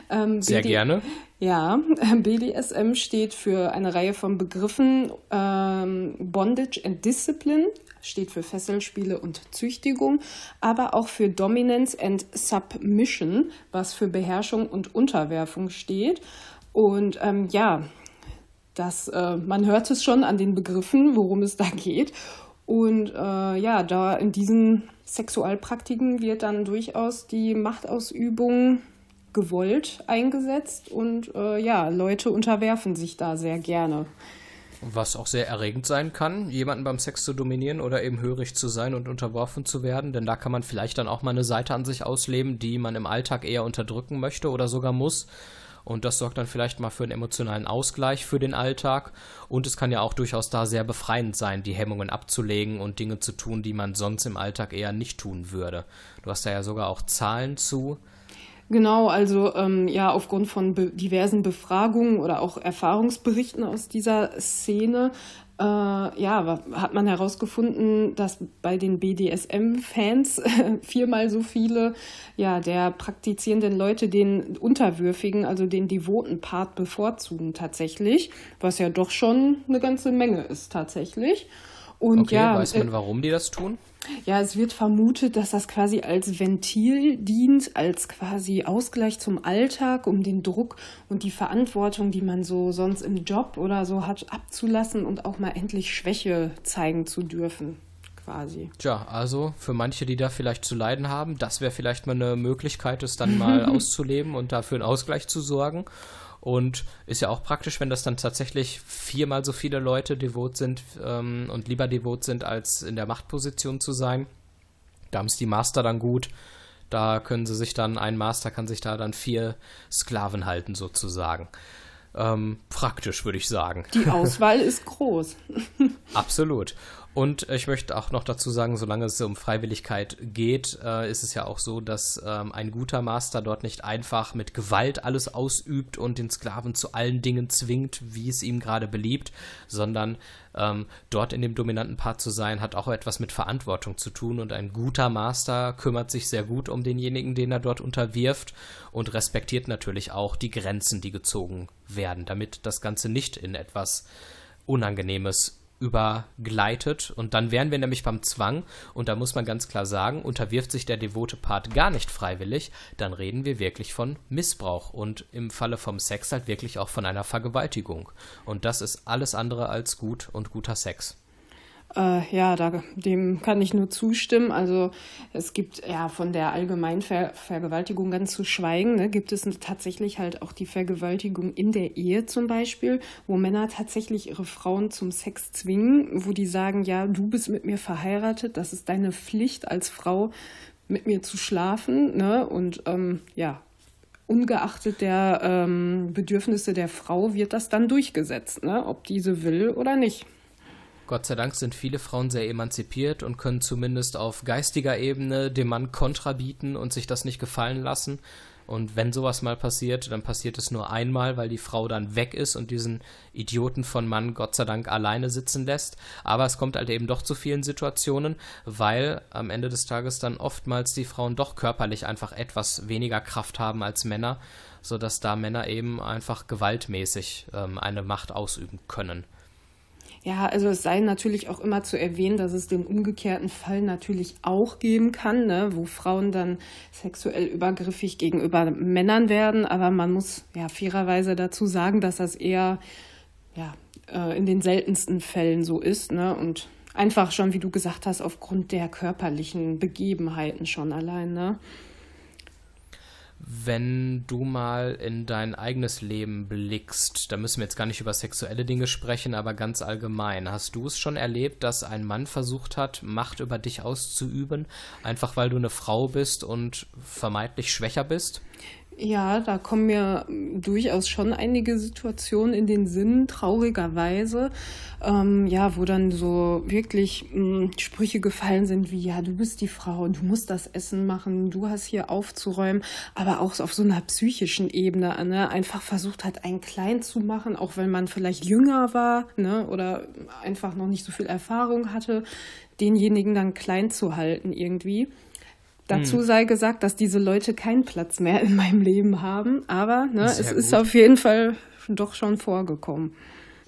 Ähm, Sehr BD gerne. Ja, BDSM steht für eine Reihe von Begriffen ähm, Bondage and Discipline, steht für Fesselspiele und Züchtigung, aber auch für Dominance and Submission, was für Beherrschung und Unterwerfung steht. Und ähm, ja, das, äh, man hört es schon an den Begriffen, worum es da geht. Und äh, ja, da in diesen Sexualpraktiken wird dann durchaus die Machtausübung gewollt eingesetzt und äh, ja, Leute unterwerfen sich da sehr gerne. Was auch sehr erregend sein kann, jemanden beim Sex zu dominieren oder eben hörig zu sein und unterworfen zu werden, denn da kann man vielleicht dann auch mal eine Seite an sich ausleben, die man im Alltag eher unterdrücken möchte oder sogar muss. Und das sorgt dann vielleicht mal für einen emotionalen Ausgleich für den Alltag. Und es kann ja auch durchaus da sehr befreiend sein, die Hemmungen abzulegen und Dinge zu tun, die man sonst im Alltag eher nicht tun würde. Du hast da ja sogar auch Zahlen zu. Genau, also ähm, ja, aufgrund von be diversen Befragungen oder auch Erfahrungsberichten aus dieser Szene, äh, ja, hat man herausgefunden, dass bei den BDSM-Fans viermal so viele ja, der praktizierenden Leute den unterwürfigen, also den devoten Part bevorzugen tatsächlich, was ja doch schon eine ganze Menge ist tatsächlich. Und okay, ja, weiß man, äh, warum die das tun? Ja, es wird vermutet, dass das quasi als Ventil dient, als quasi Ausgleich zum Alltag, um den Druck und die Verantwortung, die man so sonst im Job oder so hat, abzulassen und auch mal endlich Schwäche zeigen zu dürfen. Quasi. Tja, also für manche, die da vielleicht zu leiden haben, das wäre vielleicht mal eine Möglichkeit, es dann mal auszuleben und dafür einen Ausgleich zu sorgen. Und ist ja auch praktisch, wenn das dann tatsächlich viermal so viele Leute devot sind ähm, und lieber devot sind, als in der Machtposition zu sein. Da haben es die Master dann gut. Da können sie sich dann, ein Master kann sich da dann vier Sklaven halten, sozusagen. Ähm, praktisch, würde ich sagen. Die Auswahl ist groß. Absolut. Und ich möchte auch noch dazu sagen, solange es um Freiwilligkeit geht, äh, ist es ja auch so, dass ähm, ein guter Master dort nicht einfach mit Gewalt alles ausübt und den Sklaven zu allen Dingen zwingt, wie es ihm gerade beliebt, sondern ähm, dort in dem dominanten Part zu sein, hat auch etwas mit Verantwortung zu tun. Und ein guter Master kümmert sich sehr gut um denjenigen, den er dort unterwirft und respektiert natürlich auch die Grenzen, die gezogen werden, damit das Ganze nicht in etwas Unangenehmes übergleitet. Und dann wären wir nämlich beim Zwang. Und da muss man ganz klar sagen, unterwirft sich der devote Part gar nicht freiwillig, dann reden wir wirklich von Missbrauch und im Falle vom Sex halt wirklich auch von einer Vergewaltigung. Und das ist alles andere als gut und guter Sex. Äh, ja, da, dem kann ich nur zustimmen. Also es gibt ja von der allgemeinen Ver Vergewaltigung ganz zu schweigen, ne, gibt es tatsächlich halt auch die Vergewaltigung in der Ehe zum Beispiel, wo Männer tatsächlich ihre Frauen zum Sex zwingen, wo die sagen, ja, du bist mit mir verheiratet, das ist deine Pflicht als Frau, mit mir zu schlafen. Ne? Und ähm, ja, ungeachtet der ähm, Bedürfnisse der Frau wird das dann durchgesetzt, ne? ob diese will oder nicht. Gott sei Dank sind viele Frauen sehr emanzipiert und können zumindest auf geistiger Ebene dem Mann Kontra bieten und sich das nicht gefallen lassen. Und wenn sowas mal passiert, dann passiert es nur einmal, weil die Frau dann weg ist und diesen Idioten von Mann Gott sei Dank alleine sitzen lässt. Aber es kommt halt eben doch zu vielen Situationen, weil am Ende des Tages dann oftmals die Frauen doch körperlich einfach etwas weniger Kraft haben als Männer, sodass da Männer eben einfach gewaltmäßig ähm, eine Macht ausüben können. Ja, also es sei natürlich auch immer zu erwähnen, dass es den umgekehrten Fall natürlich auch geben kann, ne, wo Frauen dann sexuell übergriffig gegenüber Männern werden. Aber man muss ja fairerweise dazu sagen, dass das eher ja, äh, in den seltensten Fällen so ist. Ne, und einfach schon, wie du gesagt hast, aufgrund der körperlichen Begebenheiten schon allein. Ne. Wenn du mal in dein eigenes Leben blickst, da müssen wir jetzt gar nicht über sexuelle Dinge sprechen, aber ganz allgemein, hast du es schon erlebt, dass ein Mann versucht hat, Macht über dich auszuüben, einfach weil du eine Frau bist und vermeintlich schwächer bist? Ja, da kommen mir durchaus schon einige Situationen in den Sinn, traurigerweise, ähm, ja, wo dann so wirklich mh, hm, Sprüche gefallen sind wie, ja, du bist die Frau, du musst das Essen machen, du hast hier aufzuräumen, aber auch auf so einer psychischen Ebene, ne, einfach versucht hat, einen klein zu machen, auch wenn man vielleicht jünger war, ne, oder einfach noch nicht so viel Erfahrung hatte, denjenigen dann klein zu halten irgendwie. Dazu hm. sei gesagt, dass diese Leute keinen Platz mehr in meinem Leben haben, aber ne, es gut. ist auf jeden Fall doch schon vorgekommen.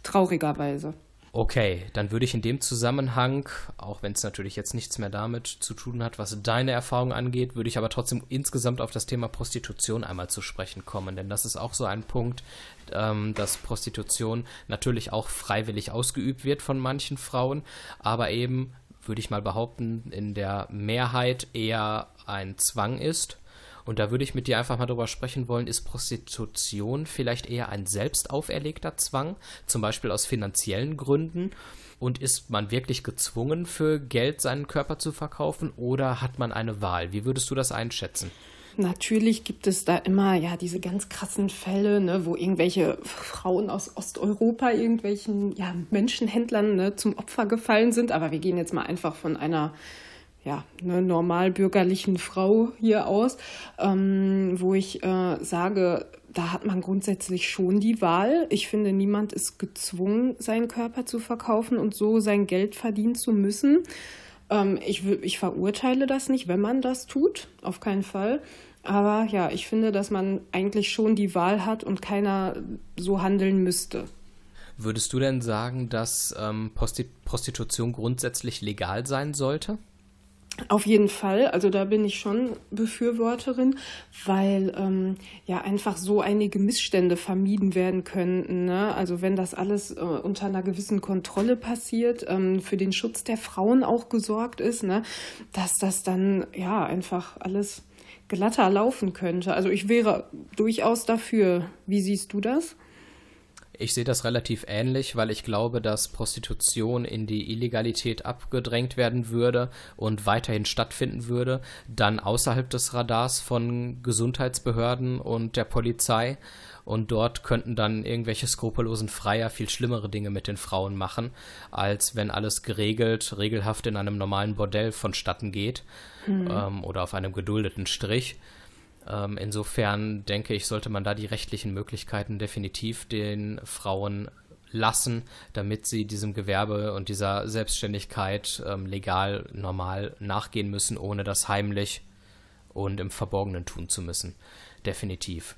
Traurigerweise. Okay, dann würde ich in dem Zusammenhang, auch wenn es natürlich jetzt nichts mehr damit zu tun hat, was deine Erfahrung angeht, würde ich aber trotzdem insgesamt auf das Thema Prostitution einmal zu sprechen kommen. Denn das ist auch so ein Punkt, ähm, dass Prostitution natürlich auch freiwillig ausgeübt wird von manchen Frauen, aber eben würde ich mal behaupten, in der Mehrheit eher ein Zwang ist. Und da würde ich mit dir einfach mal drüber sprechen wollen, ist Prostitution vielleicht eher ein selbst auferlegter Zwang, zum Beispiel aus finanziellen Gründen? Und ist man wirklich gezwungen, für Geld seinen Körper zu verkaufen oder hat man eine Wahl? Wie würdest du das einschätzen? Natürlich gibt es da immer ja diese ganz krassen Fälle, ne, wo irgendwelche Frauen aus Osteuropa irgendwelchen ja, Menschenhändlern ne, zum Opfer gefallen sind. Aber wir gehen jetzt mal einfach von einer ja, ne, normalbürgerlichen Frau hier aus, ähm, wo ich äh, sage, da hat man grundsätzlich schon die Wahl. Ich finde, niemand ist gezwungen, seinen Körper zu verkaufen und so sein Geld verdienen zu müssen. Ähm, ich, ich verurteile das nicht, wenn man das tut, auf keinen Fall. Aber ja, ich finde, dass man eigentlich schon die Wahl hat und keiner so handeln müsste. Würdest du denn sagen, dass ähm, Prostitution grundsätzlich legal sein sollte? Auf jeden Fall, also da bin ich schon Befürworterin, weil ähm, ja einfach so einige Missstände vermieden werden könnten. Ne? Also wenn das alles äh, unter einer gewissen Kontrolle passiert, ähm, für den Schutz der Frauen auch gesorgt ist, ne? dass das dann ja einfach alles glatter laufen könnte. Also ich wäre durchaus dafür. Wie siehst du das? Ich sehe das relativ ähnlich, weil ich glaube, dass Prostitution in die Illegalität abgedrängt werden würde und weiterhin stattfinden würde, dann außerhalb des Radars von Gesundheitsbehörden und der Polizei. Und dort könnten dann irgendwelche skrupellosen Freier viel schlimmere Dinge mit den Frauen machen, als wenn alles geregelt, regelhaft in einem normalen Bordell vonstatten geht mhm. ähm, oder auf einem geduldeten Strich. Ähm, insofern denke ich, sollte man da die rechtlichen Möglichkeiten definitiv den Frauen lassen, damit sie diesem Gewerbe und dieser Selbstständigkeit ähm, legal, normal nachgehen müssen, ohne das heimlich und im Verborgenen tun zu müssen. Definitiv.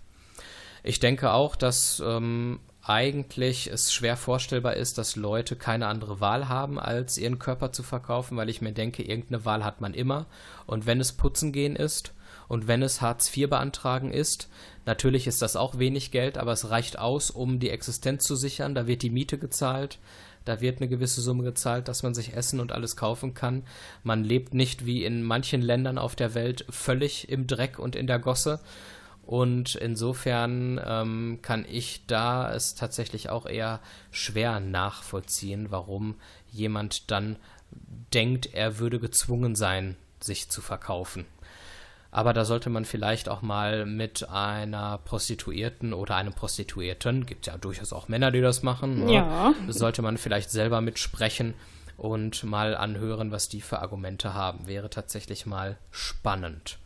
Ich denke auch, dass ähm, eigentlich es schwer vorstellbar ist, dass Leute keine andere Wahl haben, als ihren Körper zu verkaufen, weil ich mir denke, irgendeine Wahl hat man immer. Und wenn es putzen gehen ist, und wenn es Hartz IV beantragen ist, natürlich ist das auch wenig Geld, aber es reicht aus, um die Existenz zu sichern. Da wird die Miete gezahlt, da wird eine gewisse Summe gezahlt, dass man sich Essen und alles kaufen kann. Man lebt nicht wie in manchen Ländern auf der Welt völlig im Dreck und in der Gosse. Und insofern ähm, kann ich da es tatsächlich auch eher schwer nachvollziehen, warum jemand dann denkt, er würde gezwungen sein, sich zu verkaufen. Aber da sollte man vielleicht auch mal mit einer Prostituierten oder einem Prostituierten, gibt ja durchaus auch Männer, die das machen, ne? ja. sollte man vielleicht selber mitsprechen und mal anhören, was die für Argumente haben. Wäre tatsächlich mal spannend.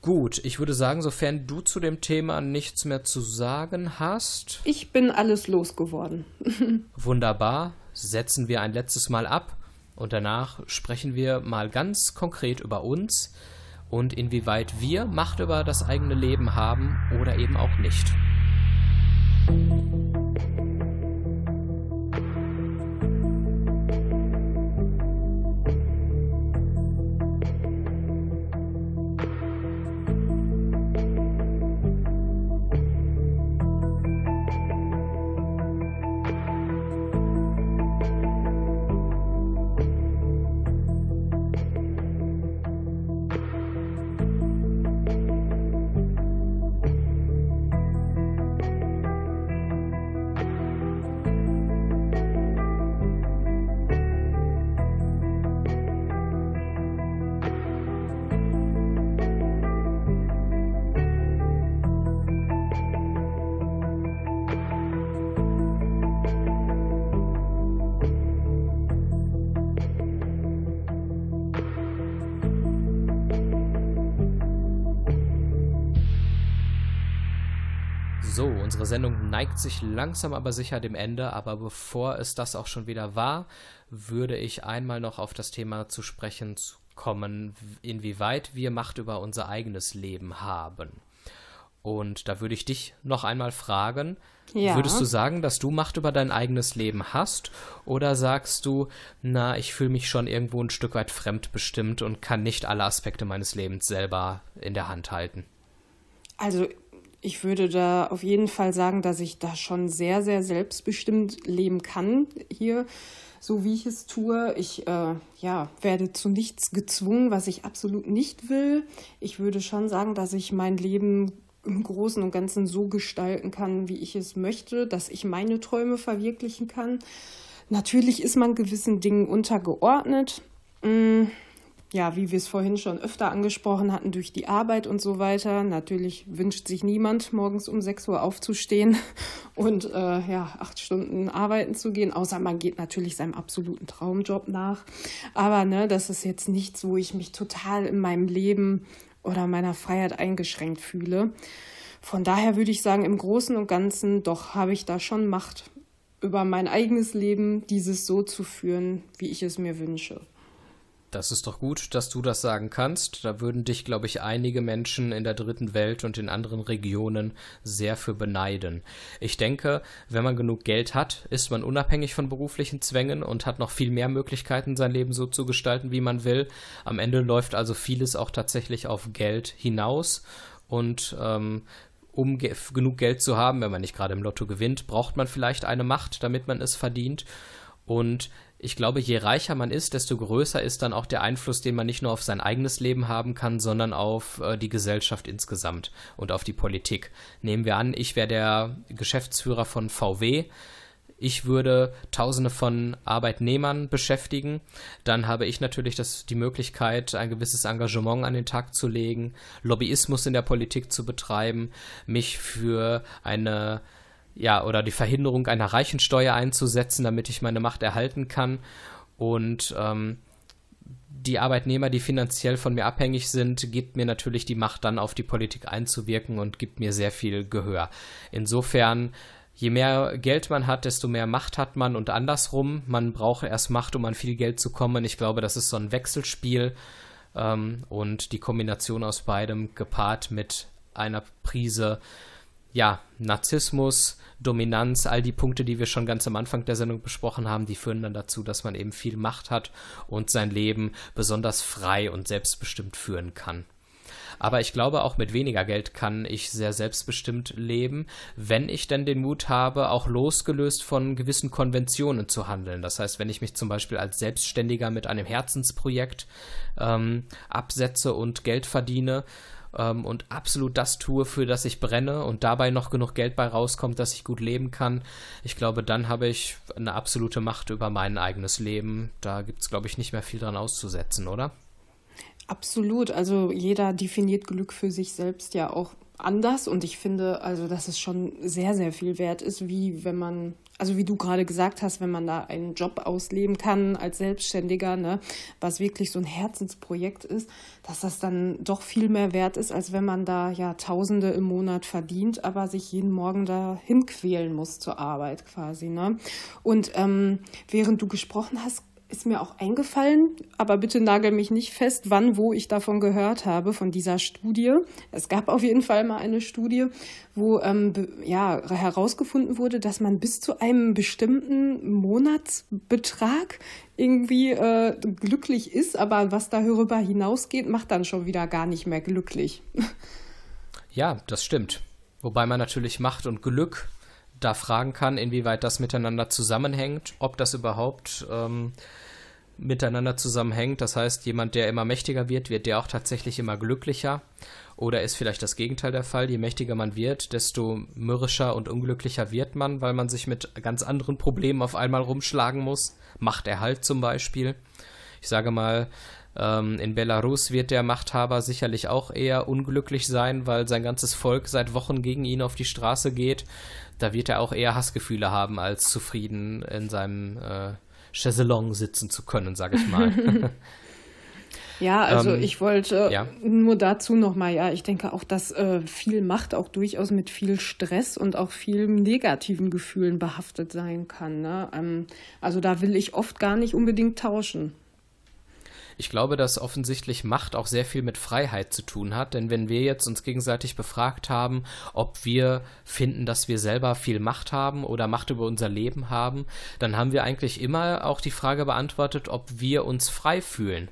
Gut, ich würde sagen, sofern du zu dem Thema nichts mehr zu sagen hast. Ich bin alles losgeworden. Wunderbar. Setzen wir ein letztes Mal ab und danach sprechen wir mal ganz konkret über uns und inwieweit wir Macht über das eigene Leben haben oder eben auch nicht. Unsere Sendung neigt sich langsam aber sicher dem Ende, aber bevor es das auch schon wieder war, würde ich einmal noch auf das Thema zu sprechen kommen, inwieweit wir Macht über unser eigenes Leben haben. Und da würde ich dich noch einmal fragen, ja. würdest du sagen, dass du Macht über dein eigenes Leben hast? Oder sagst du, na, ich fühle mich schon irgendwo ein Stück weit fremdbestimmt und kann nicht alle Aspekte meines Lebens selber in der Hand halten? Also ich würde da auf jeden Fall sagen, dass ich da schon sehr, sehr selbstbestimmt leben kann hier, so wie ich es tue. Ich äh, ja, werde zu nichts gezwungen, was ich absolut nicht will. Ich würde schon sagen, dass ich mein Leben im Großen und Ganzen so gestalten kann, wie ich es möchte, dass ich meine Träume verwirklichen kann. Natürlich ist man gewissen Dingen untergeordnet. Mmh ja, wie wir es vorhin schon öfter angesprochen hatten, durch die Arbeit und so weiter. Natürlich wünscht sich niemand, morgens um 6 Uhr aufzustehen und äh, ja, acht Stunden arbeiten zu gehen, außer man geht natürlich seinem absoluten Traumjob nach. Aber ne, das ist jetzt nichts, wo ich mich total in meinem Leben oder meiner Freiheit eingeschränkt fühle. Von daher würde ich sagen, im Großen und Ganzen doch habe ich da schon Macht über mein eigenes Leben, dieses so zu führen, wie ich es mir wünsche. Das ist doch gut, dass du das sagen kannst. Da würden dich, glaube ich, einige Menschen in der dritten Welt und in anderen Regionen sehr für beneiden. Ich denke, wenn man genug Geld hat, ist man unabhängig von beruflichen Zwängen und hat noch viel mehr Möglichkeiten, sein Leben so zu gestalten, wie man will. Am Ende läuft also vieles auch tatsächlich auf Geld hinaus. Und ähm, um ge genug Geld zu haben, wenn man nicht gerade im Lotto gewinnt, braucht man vielleicht eine Macht, damit man es verdient. Und ich glaube, je reicher man ist, desto größer ist dann auch der Einfluss, den man nicht nur auf sein eigenes Leben haben kann, sondern auf äh, die Gesellschaft insgesamt und auf die Politik. Nehmen wir an, ich wäre der Geschäftsführer von VW. Ich würde Tausende von Arbeitnehmern beschäftigen. Dann habe ich natürlich das, die Möglichkeit, ein gewisses Engagement an den Tag zu legen, Lobbyismus in der Politik zu betreiben, mich für eine ja, oder die Verhinderung einer Reichensteuer einzusetzen, damit ich meine Macht erhalten kann. Und ähm, die Arbeitnehmer, die finanziell von mir abhängig sind, gibt mir natürlich die Macht, dann auf die Politik einzuwirken und gibt mir sehr viel Gehör. Insofern, je mehr Geld man hat, desto mehr Macht hat man und andersrum. Man braucht erst Macht, um an viel Geld zu kommen. Ich glaube, das ist so ein Wechselspiel ähm, und die Kombination aus beidem gepaart mit einer Prise, ja, Narzissmus, Dominanz, all die Punkte, die wir schon ganz am Anfang der Sendung besprochen haben, die führen dann dazu, dass man eben viel Macht hat und sein Leben besonders frei und selbstbestimmt führen kann. Aber ich glaube, auch mit weniger Geld kann ich sehr selbstbestimmt leben, wenn ich denn den Mut habe, auch losgelöst von gewissen Konventionen zu handeln. Das heißt, wenn ich mich zum Beispiel als Selbstständiger mit einem Herzensprojekt ähm, absetze und Geld verdiene, ähm, und absolut das tue, für das ich brenne und dabei noch genug Geld bei rauskommt, dass ich gut leben kann, ich glaube, dann habe ich eine absolute Macht über mein eigenes Leben. Da gibt es, glaube ich, nicht mehr viel dran auszusetzen, oder? Absolut. Also jeder definiert Glück für sich selbst ja auch anders und ich finde also, dass es schon sehr, sehr viel wert ist, wie wenn man, also wie du gerade gesagt hast, wenn man da einen Job ausleben kann als Selbstständiger, ne, was wirklich so ein Herzensprojekt ist, dass das dann doch viel mehr wert ist, als wenn man da ja Tausende im Monat verdient, aber sich jeden Morgen da hinquälen muss zur Arbeit quasi, ne. Und ähm, während du gesprochen hast, ist mir auch eingefallen, aber bitte nagel mich nicht fest, wann, wo ich davon gehört habe, von dieser Studie. Es gab auf jeden Fall mal eine Studie, wo ähm, ja, herausgefunden wurde, dass man bis zu einem bestimmten Monatsbetrag irgendwie äh, glücklich ist, aber was darüber hinausgeht, macht dann schon wieder gar nicht mehr glücklich. Ja, das stimmt. Wobei man natürlich Macht und Glück da fragen kann, inwieweit das miteinander zusammenhängt, ob das überhaupt ähm, miteinander zusammenhängt. Das heißt, jemand, der immer mächtiger wird, wird der auch tatsächlich immer glücklicher. Oder ist vielleicht das Gegenteil der Fall? Je mächtiger man wird, desto mürrischer und unglücklicher wird man, weil man sich mit ganz anderen Problemen auf einmal rumschlagen muss. Machterhalt zum Beispiel. Ich sage mal, ähm, in Belarus wird der Machthaber sicherlich auch eher unglücklich sein, weil sein ganzes Volk seit Wochen gegen ihn auf die Straße geht da wird er auch eher Hassgefühle haben, als zufrieden in seinem äh, Chaiselong sitzen zu können, sag ich mal. Ja, also ähm, ich wollte ja. nur dazu nochmal, ja, ich denke auch, dass äh, viel Macht auch durchaus mit viel Stress und auch vielen negativen Gefühlen behaftet sein kann. Ne? Ähm, also da will ich oft gar nicht unbedingt tauschen. Ich glaube, dass offensichtlich Macht auch sehr viel mit Freiheit zu tun hat, denn wenn wir jetzt uns gegenseitig befragt haben, ob wir finden, dass wir selber viel Macht haben oder Macht über unser Leben haben, dann haben wir eigentlich immer auch die Frage beantwortet, ob wir uns frei fühlen.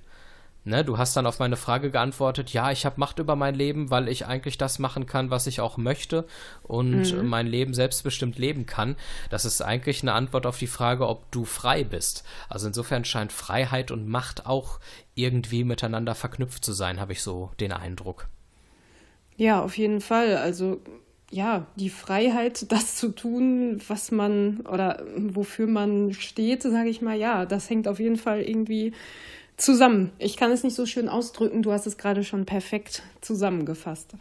Ne, du hast dann auf meine Frage geantwortet, ja, ich habe Macht über mein Leben, weil ich eigentlich das machen kann, was ich auch möchte und mhm. mein Leben selbstbestimmt leben kann. Das ist eigentlich eine Antwort auf die Frage, ob du frei bist. Also insofern scheint Freiheit und Macht auch irgendwie miteinander verknüpft zu sein, habe ich so den Eindruck. Ja, auf jeden Fall. Also ja, die Freiheit, das zu tun, was man oder wofür man steht, sage ich mal, ja, das hängt auf jeden Fall irgendwie zusammen. Ich kann es nicht so schön ausdrücken, du hast es gerade schon perfekt zusammengefasst.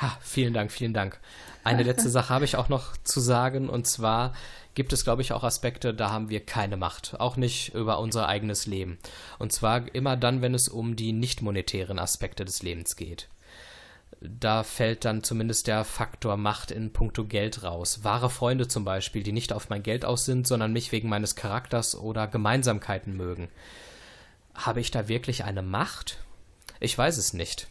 Ha, vielen Dank, vielen Dank. Eine letzte Sache habe ich auch noch zu sagen und zwar gibt es, glaube ich, auch Aspekte, da haben wir keine Macht, auch nicht über unser eigenes Leben. Und zwar immer dann, wenn es um die nicht monetären Aspekte des Lebens geht. Da fällt dann zumindest der Faktor Macht in puncto Geld raus. Wahre Freunde zum Beispiel, die nicht auf mein Geld aus sind, sondern mich wegen meines Charakters oder Gemeinsamkeiten mögen habe ich da wirklich eine Macht? Ich weiß es nicht.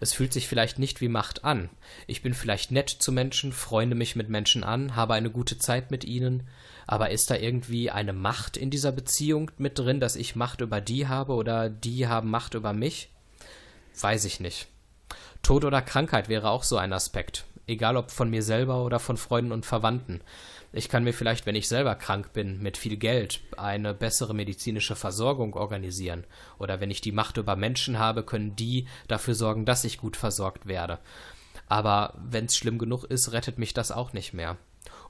Es fühlt sich vielleicht nicht wie Macht an. Ich bin vielleicht nett zu Menschen, freunde mich mit Menschen an, habe eine gute Zeit mit ihnen, aber ist da irgendwie eine Macht in dieser Beziehung mit drin, dass ich Macht über die habe oder die haben Macht über mich? Weiß ich nicht. Tod oder Krankheit wäre auch so ein Aspekt, egal ob von mir selber oder von Freunden und Verwandten. Ich kann mir vielleicht, wenn ich selber krank bin, mit viel Geld eine bessere medizinische Versorgung organisieren. Oder wenn ich die Macht über Menschen habe, können die dafür sorgen, dass ich gut versorgt werde. Aber wenn es schlimm genug ist, rettet mich das auch nicht mehr.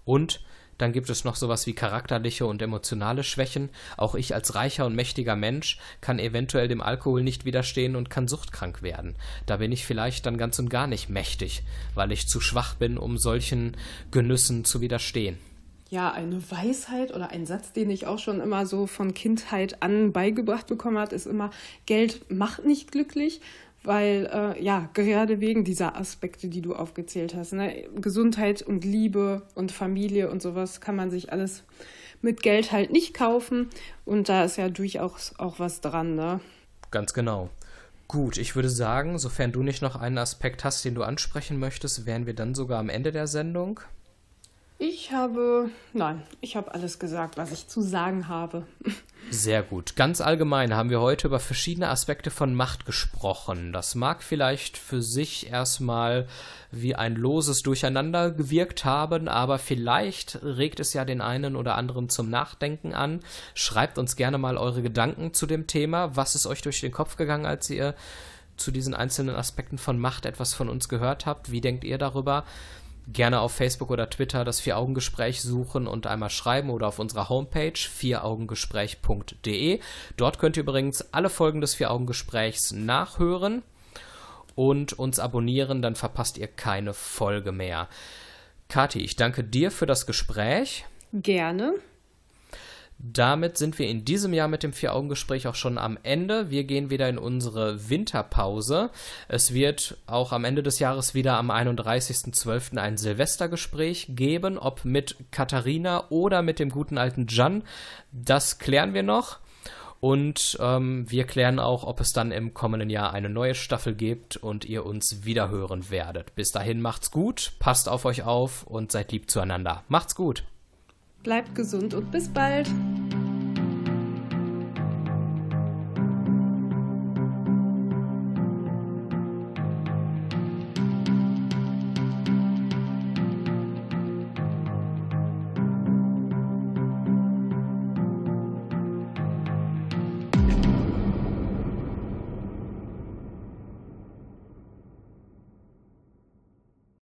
Und dann gibt es noch sowas wie charakterliche und emotionale Schwächen. Auch ich als reicher und mächtiger Mensch kann eventuell dem Alkohol nicht widerstehen und kann suchtkrank werden. Da bin ich vielleicht dann ganz und gar nicht mächtig, weil ich zu schwach bin, um solchen Genüssen zu widerstehen. Ja, eine Weisheit oder ein Satz, den ich auch schon immer so von Kindheit an beigebracht bekommen habe, ist immer, Geld macht nicht glücklich, weil äh, ja, gerade wegen dieser Aspekte, die du aufgezählt hast, ne? Gesundheit und Liebe und Familie und sowas kann man sich alles mit Geld halt nicht kaufen und da ist ja durchaus auch was dran, ne? Ganz genau. Gut, ich würde sagen, sofern du nicht noch einen Aspekt hast, den du ansprechen möchtest, wären wir dann sogar am Ende der Sendung. Ich habe, nein, ich habe alles gesagt, was ich zu sagen habe. Sehr gut. Ganz allgemein haben wir heute über verschiedene Aspekte von Macht gesprochen. Das mag vielleicht für sich erstmal wie ein loses Durcheinander gewirkt haben, aber vielleicht regt es ja den einen oder anderen zum Nachdenken an. Schreibt uns gerne mal eure Gedanken zu dem Thema. Was ist euch durch den Kopf gegangen, als ihr zu diesen einzelnen Aspekten von Macht etwas von uns gehört habt? Wie denkt ihr darüber? Gerne auf Facebook oder Twitter das Vier-Augen-Gespräch suchen und einmal schreiben oder auf unserer Homepage vieraugengespräch.de. Dort könnt ihr übrigens alle Folgen des Vier-Augen-Gesprächs nachhören und uns abonnieren, dann verpasst ihr keine Folge mehr. Kathi, ich danke dir für das Gespräch. Gerne. Damit sind wir in diesem Jahr mit dem Vier-Augen-Gespräch auch schon am Ende. Wir gehen wieder in unsere Winterpause. Es wird auch am Ende des Jahres wieder am 31.12. ein Silvestergespräch geben, ob mit Katharina oder mit dem guten alten Jan. Das klären wir noch. Und ähm, wir klären auch, ob es dann im kommenden Jahr eine neue Staffel gibt und ihr uns wiederhören werdet. Bis dahin macht's gut, passt auf euch auf und seid lieb zueinander. Macht's gut. Bleibt gesund und bis bald.